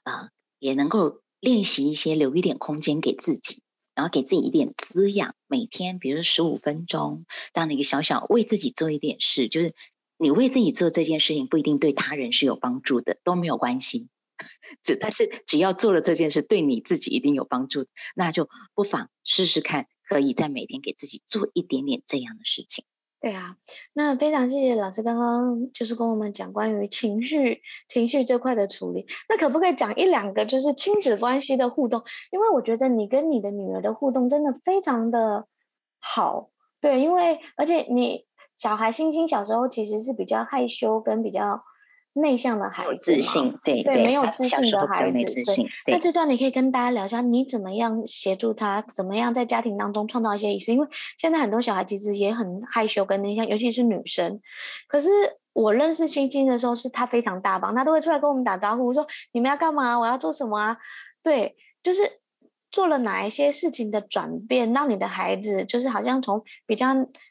呃也能够练习一些留一点空间给自己，然后给自己一点滋养，每天比如说十五分钟这样的一个小小为自己做一点事，就是你为自己做这件事情不一定对他人是有帮助的，都没有关系。只但是只要做了这件事，对你自己一定有帮助，那就不妨试试看，可以在每天给自己做一点点这样的事情。对啊，那非常谢谢老师刚刚就是跟我们讲关于情绪情绪这块的处理。那可不可以讲一两个就是亲子关系的互动？因为我觉得你跟你的女儿的互动真的非常的好。对，因为而且你小孩星星小时候其实是比较害羞跟比较。内向的孩子，自信，对对，没有自信的孩子，对。那这段你可以跟大家聊一下，你怎么样协助他，怎么样在家庭当中创造一些仪式？因为现在很多小孩其实也很害羞跟内向，尤其是女生。可是我认识星星的时候，是他非常大方，他都会出来跟我们打招呼，说你们要干嘛？我要做什么啊？对，就是做了哪一些事情的转变，让你的孩子就是好像从比较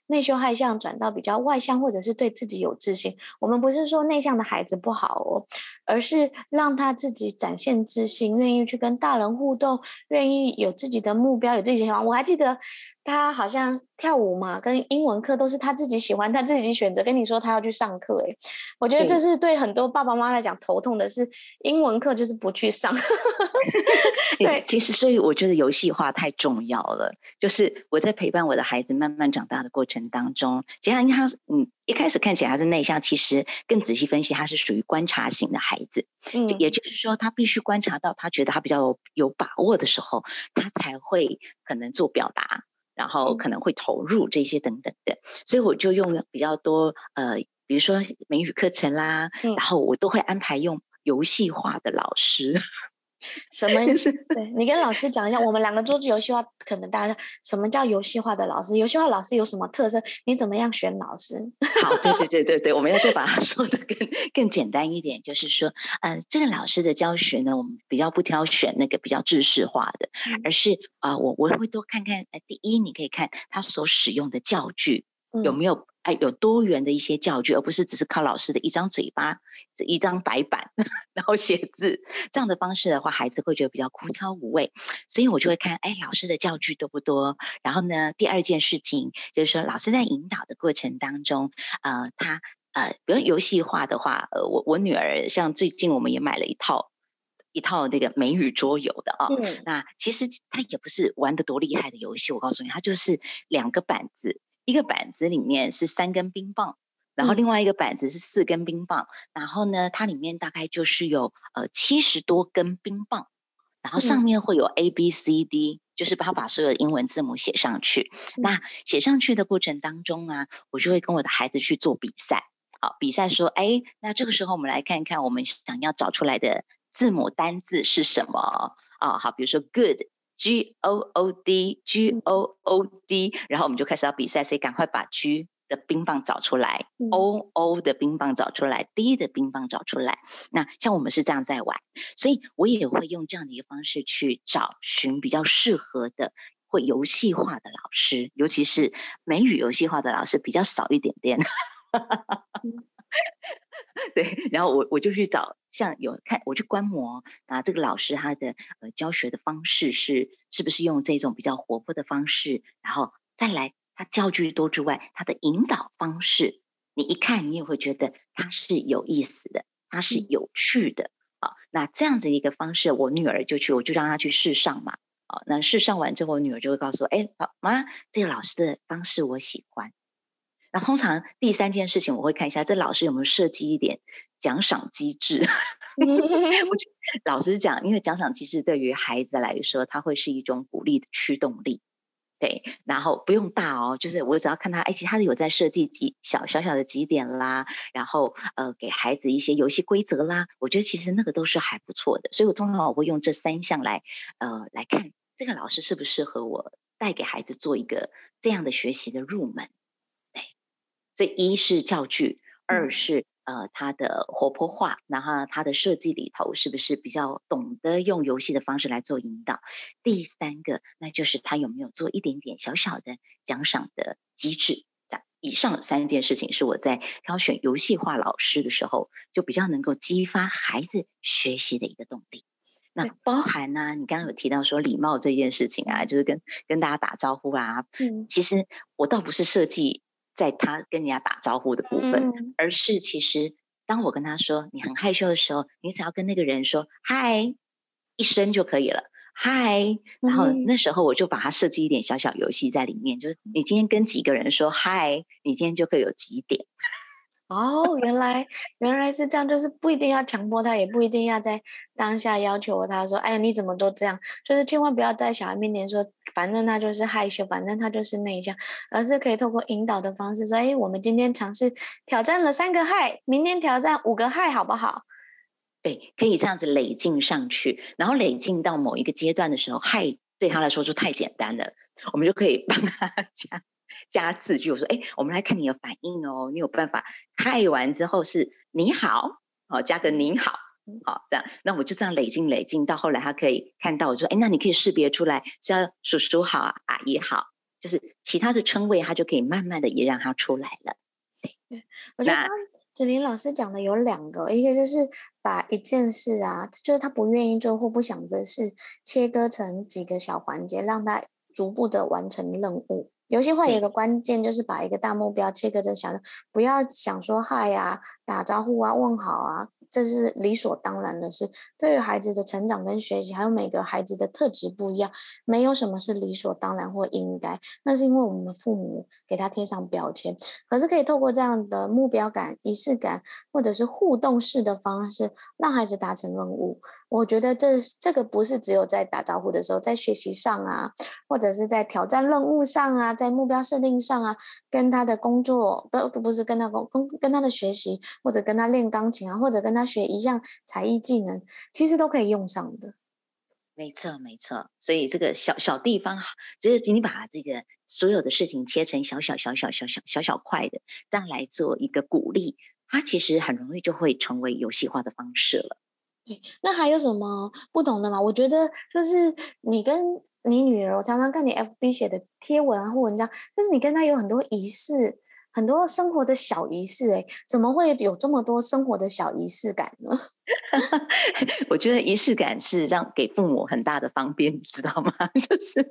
内向害相转到比较外向，或者是对自己有自信。我们不是说内向的孩子不好哦，而是让他自己展现自信，愿意去跟大人互动，愿意有自己的目标，有自己喜欢。我还记得。他好像跳舞嘛，跟英文课都是他自己喜欢，他自己选择。跟你说他要去上课，哎，我觉得这是对很多爸爸妈妈来讲头痛的是，英文课就是不去上。对，其实所以我觉得游戏化太重要了。就是我在陪伴我的孩子慢慢长大的过程当中，其实他嗯一开始看起来他是内向，其实更仔细分析，他是属于观察型的孩子。嗯，也就是说他必须观察到他觉得他比较有，有把握的时候，他才会可能做表达。然后可能会投入这些等等的，所以我就用比较多呃，比如说美语课程啦，嗯、然后我都会安排用游戏化的老师。什么意思？对，你跟老师讲一下，我们两个做游戏化，可能大家什么叫游戏化的老师？游戏化老师有什么特色？你怎么样选老师？好，对对对对对，我们要再把它 说的更更简单一点，就是说，呃，这个老师的教学呢，我们比较不挑选那个比较知识化的，嗯、而是啊、呃，我我会多看看，呃，第一，你可以看他所使用的教具有没有。嗯哎，有多元的一些教具，而不是只是靠老师的一张嘴巴、一张白板，然后写字这样的方式的话，孩子会觉得比较枯燥无味。所以我就会看，哎，老师的教具多不多？然后呢，第二件事情就是说，老师在引导的过程当中，呃，他呃，比如游戏化的话，呃，我我女儿像最近我们也买了一套一套那个美语桌游的啊，嗯、那其实它也不是玩的多厉害的游戏，我告诉你，它就是两个板子。一个板子里面是三根冰棒，然后另外一个板子是四根冰棒，嗯、然后呢，它里面大概就是有呃七十多根冰棒，然后上面会有 A B C D，、嗯、就是把把所有的英文字母写上去。嗯、那写上去的过程当中啊，我就会跟我的孩子去做比赛，好，比赛说，哎，那这个时候我们来看看我们想要找出来的字母单字是什么啊？好，比如说 good。G O O D G O O D，然后我们就开始要比赛，谁赶快把 G 的冰棒找出来，嗯，O O 的冰棒找出来，D 的冰棒找出来。那像我们是这样在玩，所以我也会用这样的一个方式去找寻比较适合的会游戏化的老师，尤其是美语游戏化的老师比较少一点点。嗯对，然后我我就去找，像有看我去观摩啊，这个老师他的呃教学的方式是是不是用这种比较活泼的方式，然后再来他教具多之外，他的引导方式，你一看你也会觉得他是有意思的，他是有趣的啊。那这样子一个方式，我女儿就去，我就让她去试上嘛。啊，那试上完之后，我女儿就会告诉我，哎，好妈，这个老师的方式我喜欢。那通常第三件事情，我会看一下这老师有没有设计一点奖赏机制。我觉得老实讲，因为奖赏机制对于孩子来说，它会是一种鼓励的驱动力。对，然后不用大哦，就是我只要看他，哎，其实他有在设计几小小小的几点啦，然后呃，给孩子一些游戏规则啦，我觉得其实那个都是还不错的。所以我通常我会用这三项来呃来看这个老师适不适合我带给孩子做一个这样的学习的入门。这一是教具，二是呃它的活泼化，然后它的设计里头是不是比较懂得用游戏的方式来做引导？第三个，那就是他有没有做一点点小小的奖赏的机制？这以上三件事情是我在挑选游戏化老师的时候，就比较能够激发孩子学习的一个动力。那包含呢、啊，你刚刚有提到说礼貌这件事情啊，就是跟跟大家打招呼啊，嗯，其实我倒不是设计。在他跟人家打招呼的部分，嗯、而是其实当我跟他说你很害羞的时候，你只要跟那个人说嗨一声就可以了，嗨，然后那时候我就把它设计一点小小游戏在里面，就是你今天跟几个人说嗨，你今天就可以有几点。哦，原来原来是这样，就是不一定要强迫他，也不一定要在当下要求他说：“哎呀，你怎么都这样？”就是千万不要在小孩面前说，反正他就是害羞，反正他就是内向，而是可以透过引导的方式说：“哎，我们今天尝试挑战了三个嗨，明天挑战五个嗨，好不好？”对，可以这样子累进上去，然后累进到某一个阶段的时候，嗨对他来说就太简单了，我们就可以帮他 加。加字句，我说，哎，我们来看你的反应哦。你有办法嗨完之后是你好，好加个您好，好这样，那我就这样累进累进，到后来他可以看到，我说，哎，那你可以识别出来是要叔叔好，阿姨好，就是其他的称谓，他就可以慢慢的也让他出来了。对，我觉得刚子玲老师讲的有两个，一个就是把一件事啊，就是他不愿意做或不想的事，切割成几个小环节，让他逐步的完成任务。游戏化有一个关键，就是把一个大目标切割成小的，不要想说嗨呀、打招呼啊、问好啊。这是理所当然的事。对于孩子的成长跟学习，还有每个孩子的特质不一样，没有什么是理所当然或应该。那是因为我们父母给他贴上标签。可是可以透过这样的目标感、仪式感，或者是互动式的方式，让孩子达成任务。我觉得这这个不是只有在打招呼的时候，在学习上啊，或者是在挑战任务上啊，在目标设定上啊，跟他的工作都不是跟他工跟跟他的学习，或者跟他练钢琴啊，或者跟他他。他学一项才艺技能，其实都可以用上的。没错，没错。所以这个小小地方，就是你把这个所有的事情切成小小小小小小小小块的，这样来做一个鼓励，它其实很容易就会成为游戏化的方式了。对，那还有什么不懂的吗？我觉得就是你跟你女儿，我常常看你 FB 写的贴文啊或文章，就是你跟她有很多仪式。很多生活的小仪式，哎，怎么会有这么多生活的小仪式感呢？我觉得仪式感是让给父母很大的方便，你知道吗？就是，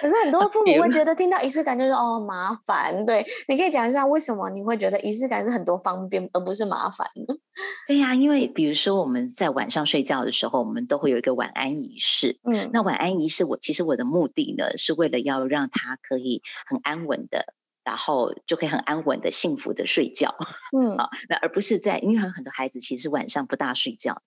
可是很多父母会觉得听到仪式感就是哦麻烦。对，你可以讲一下为什么你会觉得仪式感是很多方便而不是麻烦呢？对呀、啊，因为比如说我们在晚上睡觉的时候，我们都会有一个晚安仪式。嗯，那晚安仪式我其实我的目的呢，是为了要让他可以很安稳的。然后就可以很安稳的、幸福的睡觉，嗯，啊，那而不是在，因为很很多孩子其实晚上不大睡觉。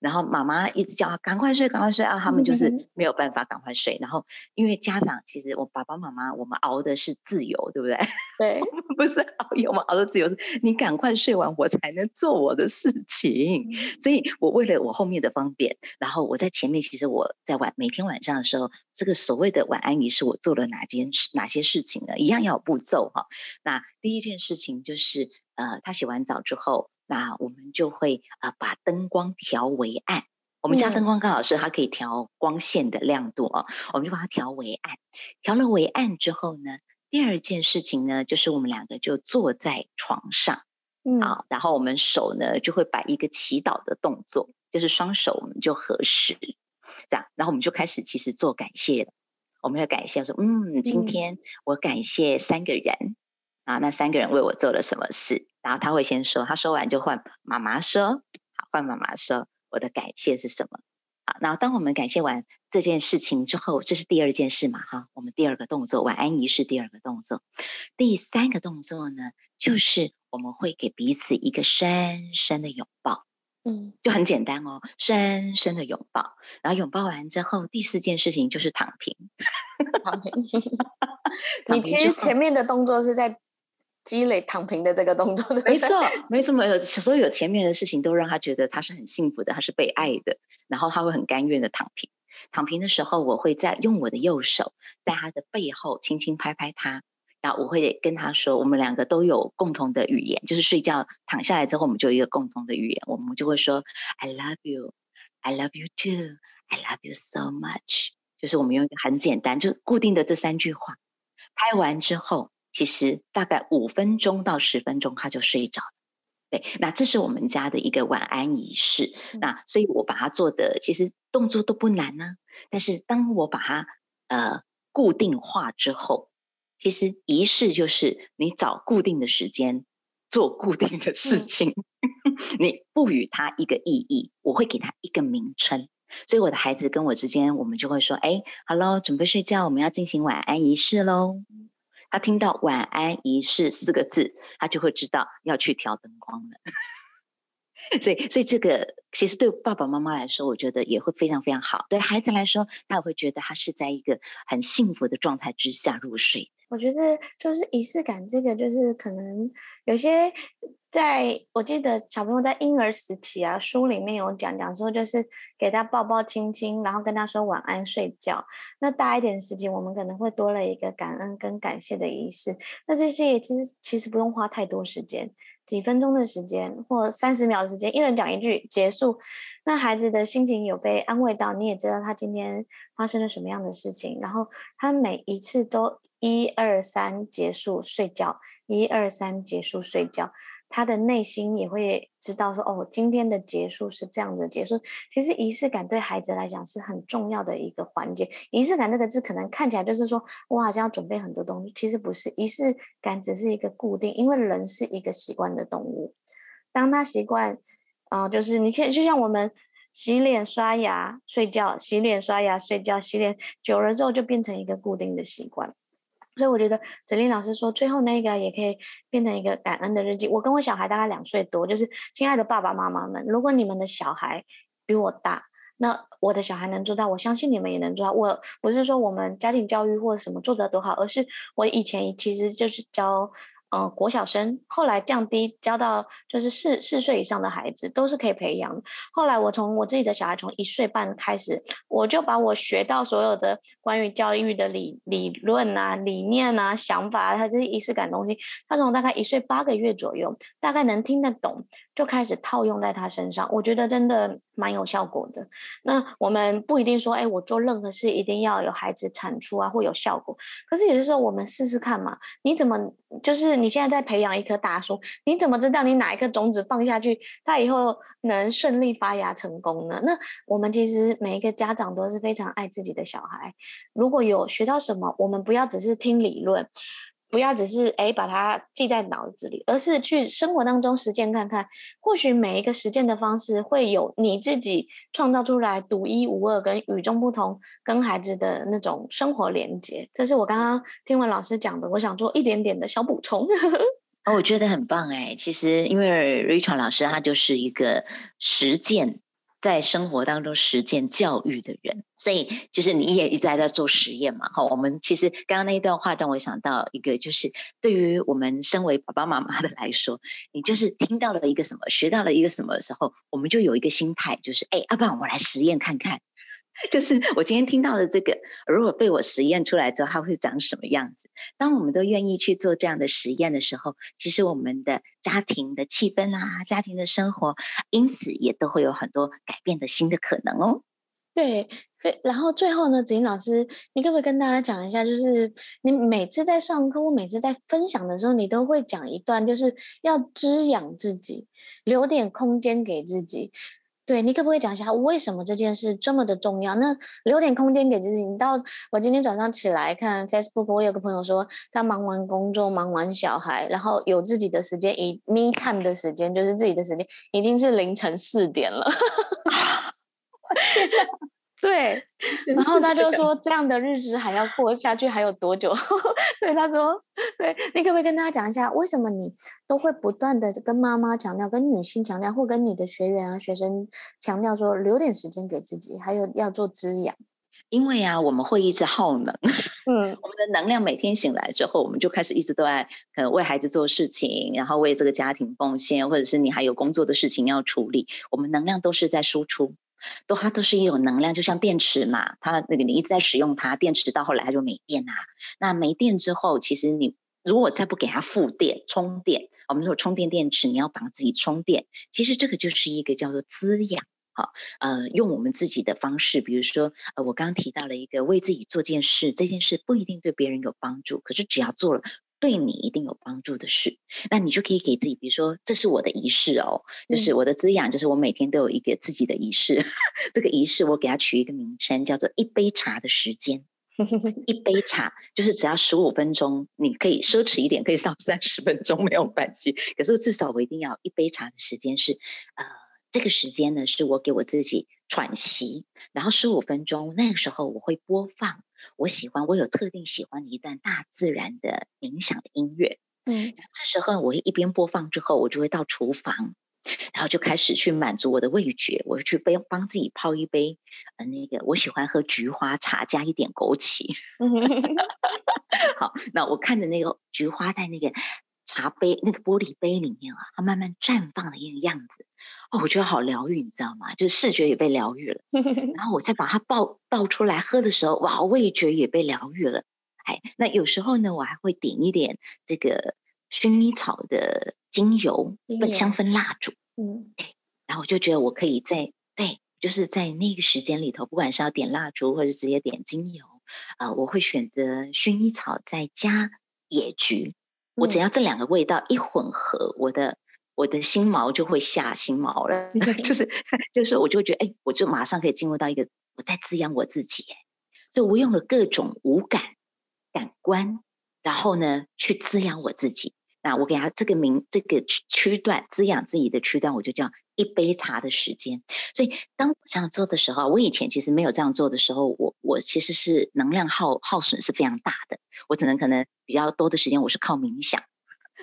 然后妈妈一直叫他赶快睡，赶快睡啊！他们就是没有办法赶快睡。然后因为家长其实我爸爸妈妈我们熬的是自由，对不对？对，我们不是熬夜，我们熬的自由是你赶快睡完，我才能做我的事情。所以我为了我后面的方便，然后我在前面，其实我在晚每天晚上的时候，这个所谓的晚安仪式，我做了哪件事哪些事情呢？一样要有步骤哈。那第一件事情就是呃，他洗完澡之后。那我们就会啊、呃，把灯光调为暗。我们家灯光刚好是它可以调光线的亮度哦，我们就把它调为暗。调了为暗之后呢，第二件事情呢，就是我们两个就坐在床上，嗯，啊，然后我们手呢就会摆一个祈祷的动作，就是双手我们就合十，这样，然后我们就开始其实做感谢了。我们要感谢说，嗯，今天我感谢三个人。嗯啊，那三个人为我做了什么事？然后他会先说，他说完就换妈妈说，好，换妈妈说我的感谢是什么？好，然后当我们感谢完这件事情之后，这是第二件事嘛？哈，我们第二个动作，晚安仪式第二个动作，第三个动作呢，就是我们会给彼此一个深深的拥抱，嗯，就很简单哦，深深的拥抱。然后拥抱完之后，第四件事情就是躺平，躺平。你其实前面的动作是在。积累躺平的这个动作，没错，没错，没有，所有前面的事情都让他觉得他是很幸福的，他是被爱的，然后他会很甘愿的躺平。躺平的时候，我会在用我的右手在他的背后轻轻拍拍他，然后我会跟他说，我们两个都有共同的语言，就是睡觉躺下来之后，我们就有一个共同的语言，我们就会说 I love you, I love you too, I love you so much，就是我们用一个很简单就固定的这三句话，拍完之后。其实大概五分钟到十分钟，他就睡着了。对，那这是我们家的一个晚安仪式。嗯、那所以我把它做的其实动作都不难呢、啊。但是当我把它呃固定化之后，其实仪式就是你找固定的时间做固定的事情，嗯、你赋予它一个意义，我会给它一个名称。所以我的孩子跟我之间，我们就会说：“哎，Hello，准备睡觉，我们要进行晚安仪式喽。”他听到“晚安仪式”四个字，他就会知道要去调灯光了。所以，所以这个其实对爸爸妈妈来说，我觉得也会非常非常好。对孩子来说，他也会觉得他是在一个很幸福的状态之下入睡。我觉得就是仪式感，这个就是可能有些。在我记得小朋友在婴儿时期啊，书里面有讲讲说，就是给他抱抱亲亲，然后跟他说晚安睡觉。那大一点时间，我们可能会多了一个感恩跟感谢的仪式。那这些其实其实不用花太多时间，几分钟的时间或三十秒的时间，一人讲一句结束。那孩子的心情有被安慰到，你也知道他今天发生了什么样的事情，然后他每一次都一二三结束睡觉，一二三结束睡觉。他的内心也会知道说，哦，今天的结束是这样子结束。其实仪式感对孩子来讲是很重要的一个环节。仪式感这个字可能看起来就是说，我好像要准备很多东西，其实不是。仪式感只是一个固定，因为人是一个习惯的动物。当他习惯，啊、就是你可以就像我们洗脸、刷牙、睡觉，洗脸、刷牙、睡觉，洗脸久了之后就变成一个固定的习惯。所以我觉得子琳老师说，最后那个也可以变成一个感恩的日记。我跟我小孩大概两岁多，就是亲爱的爸爸妈妈们，如果你们的小孩比我大，那我的小孩能做到，我相信你们也能做到。我不是说我们家庭教育或者什么做得多好，而是我以前其实就是教。呃，国小生后来降低教到就是四四岁以上的孩子都是可以培养。后来我从我自己的小孩从一岁半开始，我就把我学到所有的关于教育的理理论啊、理念啊、想法，他这些仪式感东西，他从大概一岁八个月左右，大概能听得懂。就开始套用在他身上，我觉得真的蛮有效果的。那我们不一定说，哎，我做任何事一定要有孩子产出啊，会有效果。可是有的时候我们试试看嘛。你怎么就是你现在在培养一棵大树，你怎么知道你哪一颗种子放下去，它以后能顺利发芽成功呢？那我们其实每一个家长都是非常爱自己的小孩。如果有学到什么，我们不要只是听理论。不要只是诶把它记在脑子里，而是去生活当中实践看看。或许每一个实践的方式会有你自己创造出来独一无二、跟与众不同、跟孩子的那种生活连接。这是我刚刚听完老师讲的，我想做一点点的小补充。哦，我觉得很棒诶。其实因为 Richard 老师他就是一个实践。在生活当中实践教育的人，所以就是你也一直在做实验嘛。好，我们其实刚刚那一段话让我想到一个，就是对于我们身为爸爸妈妈的来说，你就是听到了一个什么，学到了一个什么的时候，我们就有一个心态，就是哎，要不然我来实验看看。就是我今天听到的这个，如果被我实验出来之后，它会长什么样子？当我们都愿意去做这样的实验的时候，其实我们的家庭的气氛啊，家庭的生活，因此也都会有很多改变的新的可能哦。对，然后最后呢，子玲老师，你可不可以跟大家讲一下，就是你每次在上课，我每次在分享的时候，你都会讲一段，就是要滋养自己，留点空间给自己。对，你可不可以讲一下为什么这件事这么的重要？那留点空间给自己。你到我今天早上起来看 Facebook，我有个朋友说他忙完工作，忙完小孩，然后有自己的时间，以 me time 的时间，就是自己的时间，已经是凌晨四点了。对，然后他就说这样的日子还要过下去还有多久？对，他说，对，你可不可以跟大家讲一下，为什么你都会不断的跟妈妈强调，跟女性强调，或跟你的学员啊、学生强调说，留点时间给自己，还有要做滋养？因为啊，我们会一直耗能，嗯，我们的能量每天醒来之后，我们就开始一直都在可能为孩子做事情，然后为这个家庭奉献，或者是你还有工作的事情要处理，我们能量都是在输出。都它都是一种能量，就像电池嘛，它那个你一直在使用它，电池到后来它就没电啊。那没电之后，其实你如果再不给它复电充电，我们说充电电池，你要帮自己充电。其实这个就是一个叫做滋养，好，呃，用我们自己的方式，比如说，呃，我刚刚提到了一个为自己做件事，这件事不一定对别人有帮助，可是只要做了。对你一定有帮助的事，那你就可以给自己，比如说，这是我的仪式哦，就是我的滋养，就是我每天都有一个自己的仪式。嗯、这个仪式我给它取一个名称，叫做一杯茶的时间。一杯茶就是只要十五分钟，你可以奢侈一点，可以上三十分钟没有关系。可是至少我一定要一杯茶的时间是，呃，这个时间呢是我给我自己喘息，然后十五分钟那个时候我会播放。我喜欢，我有特定喜欢的一段大自然的冥想的音乐，嗯，这时候我一边播放之后，我就会到厨房，然后就开始去满足我的味觉，我去帮帮自己泡一杯，呃，那个我喜欢喝菊花茶，加一点枸杞，好，那我看着那个菊花在那个茶杯那个玻璃杯里面啊，它慢慢绽放的一个样子。哦，我觉得好疗愈，你知道吗？就是视觉也被疗愈了，然后我再把它倒倒出来喝的时候，哇，味觉也被疗愈了。哎，那有时候呢，我还会点一点这个薰衣草的精油，香氛蜡烛，嗯，对，然后我就觉得我可以在对，就是在那个时间里头，不管是要点蜡烛或者直接点精油，呃，我会选择薰衣草再加野菊。我只要这两个味道一混合，我的我的心毛就会下心毛了，就是 就是我就会觉得，哎，我就马上可以进入到一个我在滋养我自己，所以我用了各种五感感官，然后呢去滋养我自己。那我给他这个名，这个区段滋养自己的区段，我就叫一杯茶的时间。所以当我这样做的时候，我以前其实没有这样做的时候，我我其实是能量耗耗损是非常大的。我只能可能比较多的时间我是靠冥想。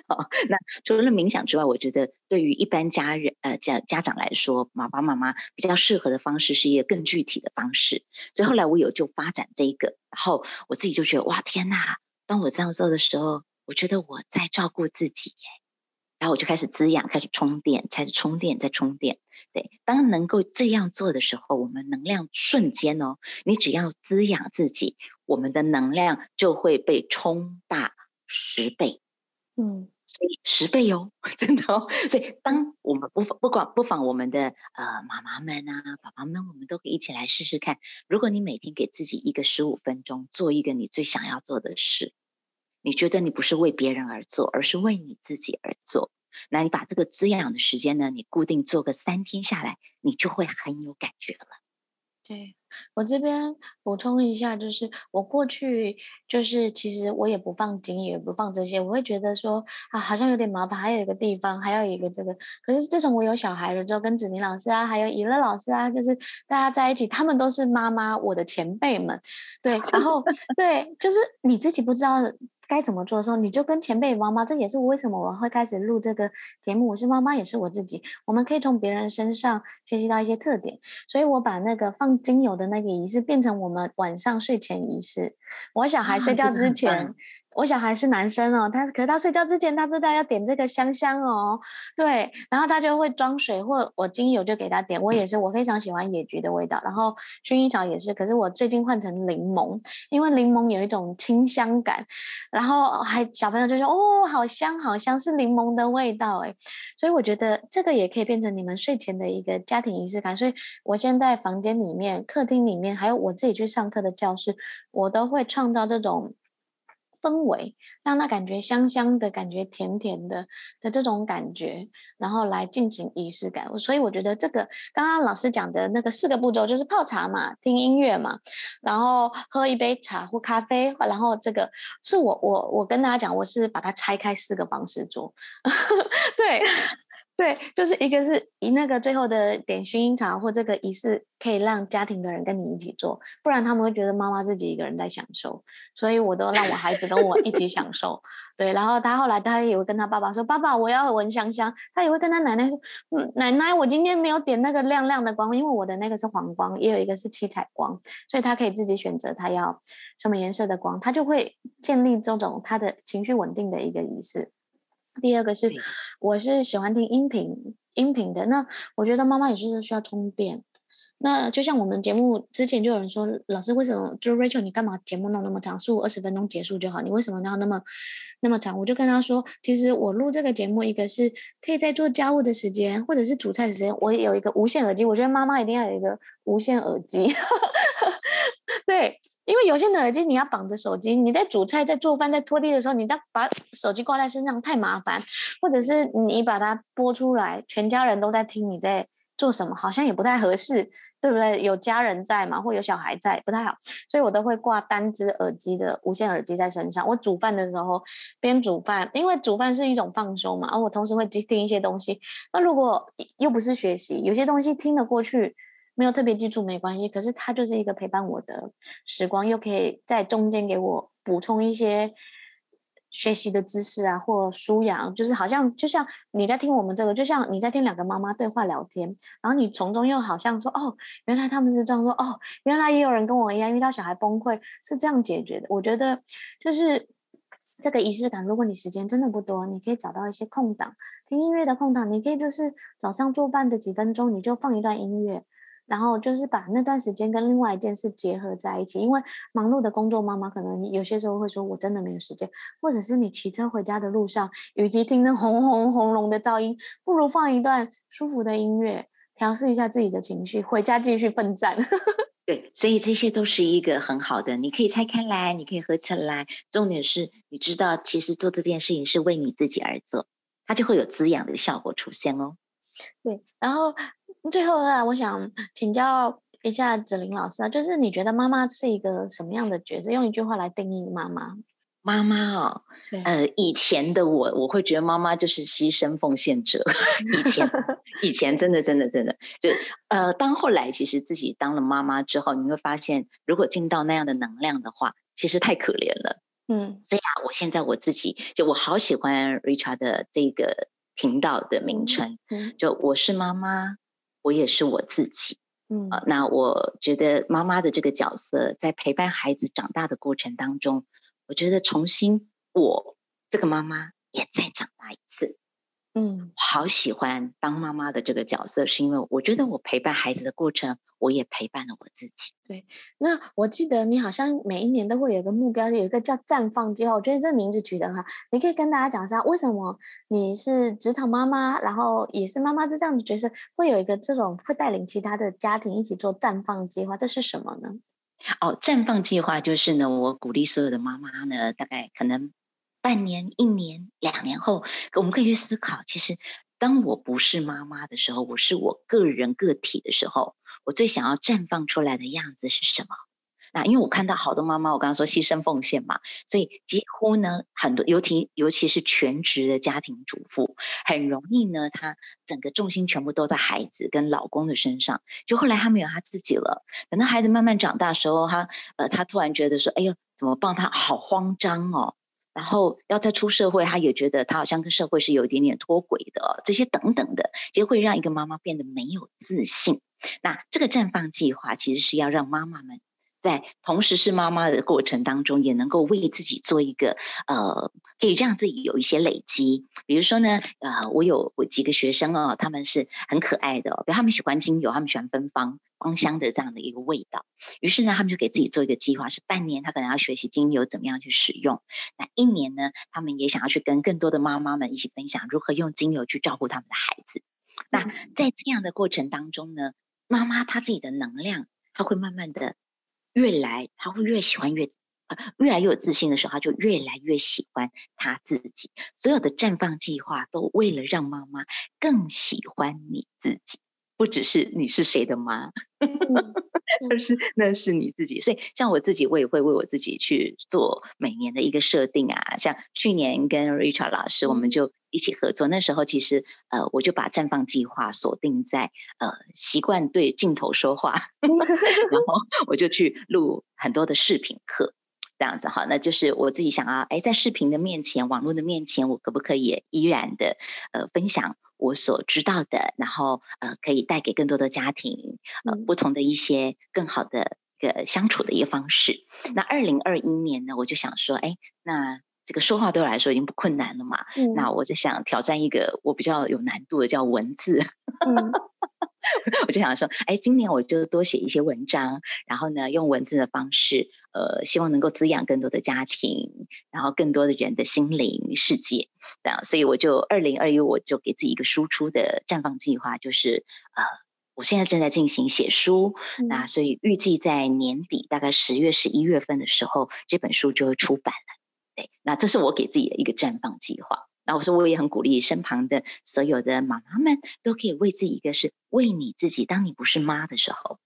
哦，那除了冥想之外，我觉得对于一般家人呃家家长来说，爸爸妈妈比较适合的方式是一个更具体的方式。所以后来我有就发展这一个，然后我自己就觉得哇天哪！当我这样做的时候。我觉得我在照顾自己耶，然后我就开始滋养，开始充电，开始充电，再充电。对，当能够这样做的时候，我们能量瞬间哦，你只要滋养自己，我们的能量就会被充大十倍。嗯，所以十倍哦，真的哦。所以当我们不不管不妨我们的呃妈妈们啊、爸爸们，我们都可以一起来试试看。如果你每天给自己一个十五分钟，做一个你最想要做的事。你觉得你不是为别人而做，而是为你自己而做。那你把这个滋养的时间呢，你固定做个三天下来，你就会很有感觉了。对。我这边补充一下，就是我过去就是其实我也不放精，也不放这些，我会觉得说啊，好像有点麻烦。还有一个地方，还有一个这个。可是自从我有小孩了之后，跟子宁老师啊，还有怡乐老师啊，就是大家在一起，他们都是妈妈，我的前辈们。对，然后对，就是你自己不知道。该怎么做的时候，你就跟前辈妈妈，这也是我为什么我会开始录这个节目。我是妈妈，也是我自己，我们可以从别人身上学习到一些特点。所以我把那个放精油的那个仪式变成我们晚上睡前仪式。我小孩睡觉之前。我小孩是男生哦，他可是他睡觉之前他知道要点这个香香哦，对，然后他就会装水或我精油就给他点。我也是，我非常喜欢野菊的味道，然后薰衣草也是，可是我最近换成柠檬，因为柠檬有一种清香感，然后还小朋友就说哦，好香好香，是柠檬的味道诶。所以我觉得这个也可以变成你们睡前的一个家庭仪式感。所以我现在房间里面、客厅里面，还有我自己去上课的教室，我都会创造这种。氛围让他感觉香香的，感觉甜甜的的这种感觉，然后来进行仪式感。所以我觉得这个刚刚老师讲的那个四个步骤，就是泡茶嘛，听音乐嘛，然后喝一杯茶或咖啡，然后这个是我我我跟大家讲，我是把它拆开四个方式做，对。对，就是一个是以那个最后的点薰衣草或这个仪式，可以让家庭的人跟你一起做，不然他们会觉得妈妈自己一个人在享受，所以我都让我孩子跟我一起享受。对，然后他后来他也会跟他爸爸说：“爸爸，我要闻香香。”他也会跟他奶奶说：“嗯，奶奶，我今天没有点那个亮亮的光，因为我的那个是黄光，也有一个是七彩光，所以他可以自己选择他要什么颜色的光，他就会建立这种他的情绪稳定的一个仪式。”第二个是，我是喜欢听音频音频的。那我觉得妈妈也是需要充电。那就像我们节目之前就有人说，老师为什么就 Rachel 你干嘛节目弄那么长，十五二十分钟结束就好，你为什么要那么那么长？我就跟他说，其实我录这个节目，一个是可以在做家务的时间，或者是煮菜的时间，我有一个无线耳机。我觉得妈妈一定要有一个无线耳机。对。因为有线的耳机，你要绑着手机，你在煮菜、在做饭、在拖地的时候，你再把手机挂在身上太麻烦，或者是你把它播出来，全家人都在听你在做什么，好像也不太合适，对不对？有家人在嘛，或有小孩在，不太好，所以我都会挂单只耳机的无线耳机在身上。我煮饭的时候边煮饭，因为煮饭是一种放松嘛，而我同时会听一些东西。那如果又不是学习，有些东西听得过去。没有特别记住没关系，可是它就是一个陪伴我的时光，又可以在中间给我补充一些学习的知识啊，或舒养，就是好像就像你在听我们这个，就像你在听两个妈妈对话聊天，然后你从中又好像说哦，原来他们是这样说哦，原来也有人跟我一样遇到小孩崩溃是这样解决的。我觉得就是这个仪式感，如果你时间真的不多，你可以找到一些空档听音乐的空档，你可以就是早上做伴的几分钟，你就放一段音乐。然后就是把那段时间跟另外一件事结合在一起，因为忙碌的工作妈妈可能有些时候会说，我真的没有时间，或者是你骑车回家的路上，与其听那轰轰轰隆的噪音，不如放一段舒服的音乐，调试一下自己的情绪，回家继续奋战。对，所以这些都是一个很好的，你可以拆开来，你可以合起来。重点是，你知道，其实做这件事情是为你自己而做，它就会有滋养的效果出现哦。对，然后最后呢，我想请教一下子玲老师啊，就是你觉得妈妈是一个什么样的角色？用一句话来定义妈妈。妈妈哦，呃，以前的我，我会觉得妈妈就是牺牲奉献者。以前，以前真的，真的，真的，就呃，当后来其实自己当了妈妈之后，你会发现，如果进到那样的能量的话，其实太可怜了。嗯，所以啊，我现在我自己就我好喜欢 Richard 的这个频道的名称，嗯，就我是妈妈，我也是我自己。嗯，呃，那我觉得妈妈的这个角色，在陪伴孩子长大的过程当中。我觉得重新，我这个妈妈也再长大一次。嗯，好喜欢当妈妈的这个角色，是因为我觉得我陪伴孩子的过程，我也陪伴了我自己。对，那我记得你好像每一年都会有一个目标，有一个叫“绽放计划”。我觉得这个名字取得很好，你可以跟大家讲一下，为什么你是职场妈妈，然后也是妈妈这样的角色，会有一个这种会带领其他的家庭一起做“绽放计划”，这是什么呢？哦，绽放计划就是呢，我鼓励所有的妈妈呢，大概可能半年、一年、两年后，我们可以去思考，其实当我不是妈妈的时候，我是我个人个体的时候，我最想要绽放出来的样子是什么？那因为我看到好多妈妈，我刚刚说牺牲奉献嘛，所以几乎呢，很多尤其尤其是全职的家庭主妇，很容易呢，她整个重心全部都在孩子跟老公的身上。就后来她没有她自己了，等到孩子慢慢长大的时候，她呃，她突然觉得说，哎呦，怎么帮她好慌张哦。然后要再出社会，他也觉得他好像跟社会是有一点点脱轨的，这些等等的，其实会让一个妈妈变得没有自信。那这个绽放计划其实是要让妈妈们。在同时是妈妈的过程当中，也能够为自己做一个呃，可以让自己有一些累积。比如说呢，呃，我有我几个学生哦，他们是很可爱的哦，比如他们喜欢精油，他们喜欢芬芳芳香的这样的一个味道。于是呢，他们就给自己做一个计划，是半年他可能要学习精油怎么样去使用。那一年呢，他们也想要去跟更多的妈妈们一起分享如何用精油去照顾他们的孩子。那在这样的过程当中呢，妈妈她自己的能量，她会慢慢的。越来他会越喜欢越，呃，越来越有自信的时候，他就越来越喜欢他自己。所有的绽放计划都为了让妈妈更喜欢你自己，不只是你是谁的妈，而是那是你自己。所以像我自己，我也会为我自己去做每年的一个设定啊。像去年跟 Richard 老师，我们就。一起合作，那时候其实呃，我就把绽放计划锁定在呃习惯对镜头说话，然后我就去录很多的视频课，这样子哈，那就是我自己想要哎，在视频的面前、网络的面前，我可不可以依然的呃分享我所知道的，然后呃可以带给更多的家庭呃不同的一些更好的一个相处的一个方式。那二零二一年呢，我就想说，哎，那。这个说话对我来说已经不困难了嘛，嗯、那我就想挑战一个我比较有难度的，叫文字。嗯、我就想说，哎，今年我就多写一些文章，然后呢，用文字的方式，呃，希望能够滋养更多的家庭，然后更多的人的心灵世界。这样，所以我就二零二一，我就给自己一个输出的绽放计划，就是呃，我现在正在进行写书，嗯、那所以预计在年底，大概十月、十一月份的时候，这本书就会出版了。那这是我给自己的一个绽放计划。那我说我也很鼓励身旁的所有的妈妈们都可以为自己一个是为你自己。当你不是妈的时候，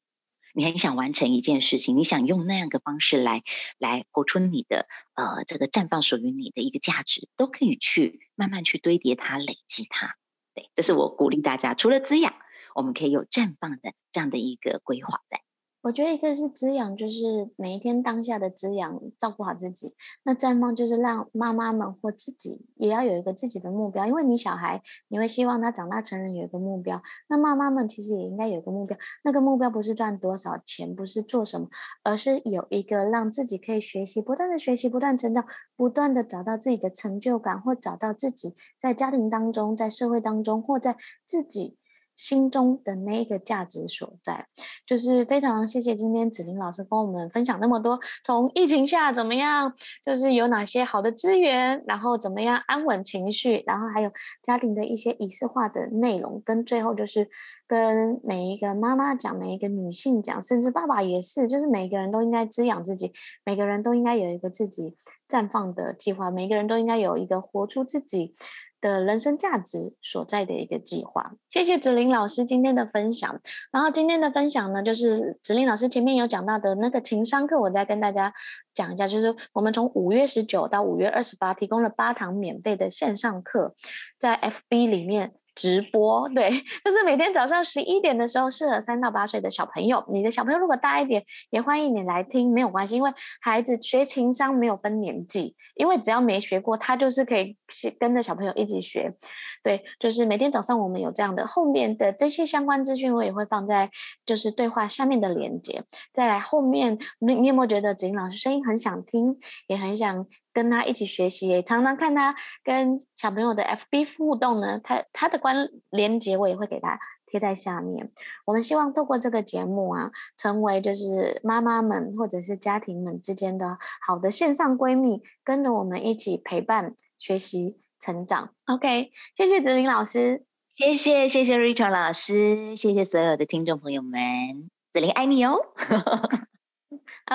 你很想完成一件事情，你想用那样的方式来来活出你的呃这个绽放属于你的一个价值，都可以去慢慢去堆叠它、累积它。对，这是我鼓励大家，除了滋养，我们可以有绽放的这样的一个规划在。我觉得一个是滋养，就是每一天当下的滋养，照顾好自己。那绽放就是让妈妈们或自己也要有一个自己的目标，因为你小孩你会希望他长大成人有一个目标，那妈妈们其实也应该有一个目标。那个目标不是赚多少钱，不是做什么，而是有一个让自己可以学习，不断的学习，不断成长，不断的找到自己的成就感，或找到自己在家庭当中、在社会当中，或在自己。心中的那个价值所在。就是非常谢谢今天子玲老师跟我们分享那么多，从疫情下怎么样，就是有哪些好的资源，然后怎么样安稳情绪，然后还有家庭的一些仪式化的内容，跟最后就是跟每一个妈妈讲，每一个女性讲，甚至爸爸也是，就是每个人都应该滋养自己，每个人都应该有一个自己绽放的计划，每个人都应该有一个活出自己的人生价值所在的一个计划。谢谢子玲老师今天的分享。然后今天的分享呢，就是子玲老师前面有讲到的那个情商课，我再跟大家讲一下，就是我们从五月十九到五月二十八提供了八堂免费的线上课，在 FB 里面。直播对，就是每天早上十一点的时候，适合三到八岁的小朋友。你的小朋友如果大一点，也欢迎你来听，没有关系，因为孩子学情商没有分年纪，因为只要没学过，他就是可以跟着小朋友一起学。对，就是每天早上我们有这样的，后面的这些相关资讯我也会放在就是对话下面的连接。再来后面，你你有没有觉得子玲老师声音很想听，也很想？跟他一起学习，也常常看他跟小朋友的 FB 互动呢。他他的关连接我也会给他贴在下面。我们希望透过这个节目啊，成为就是妈妈们或者是家庭们之间的好的线上闺蜜，跟着我们一起陪伴学习成长。OK，谢谢子林老师，谢谢谢谢 Rachel 老师，谢谢所有的听众朋友们，子林爱你哦。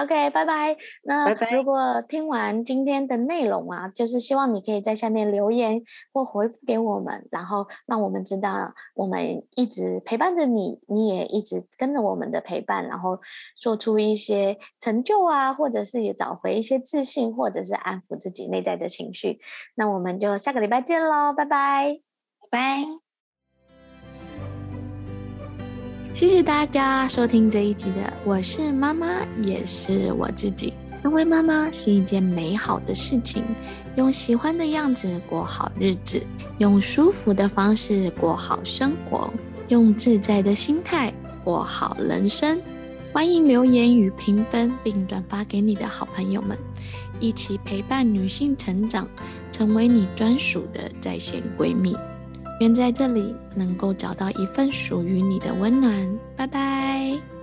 OK，拜拜。那如果听完今天的内容啊，就是希望你可以在下面留言或回复给我们，然后让我们知道我们一直陪伴着你，你也一直跟着我们的陪伴，然后做出一些成就啊，或者是也找回一些自信，或者是安抚自己内在的情绪。那我们就下个礼拜见喽，拜拜，拜拜。谢谢大家收听这一集的，我是妈妈，也是我自己。成为妈妈是一件美好的事情，用喜欢的样子过好日子，用舒服的方式过好生活，用自在的心态过好人生。欢迎留言与评分，并转发给你的好朋友们，一起陪伴女性成长，成为你专属的在线闺蜜。愿在这里能够找到一份属于你的温暖。拜拜。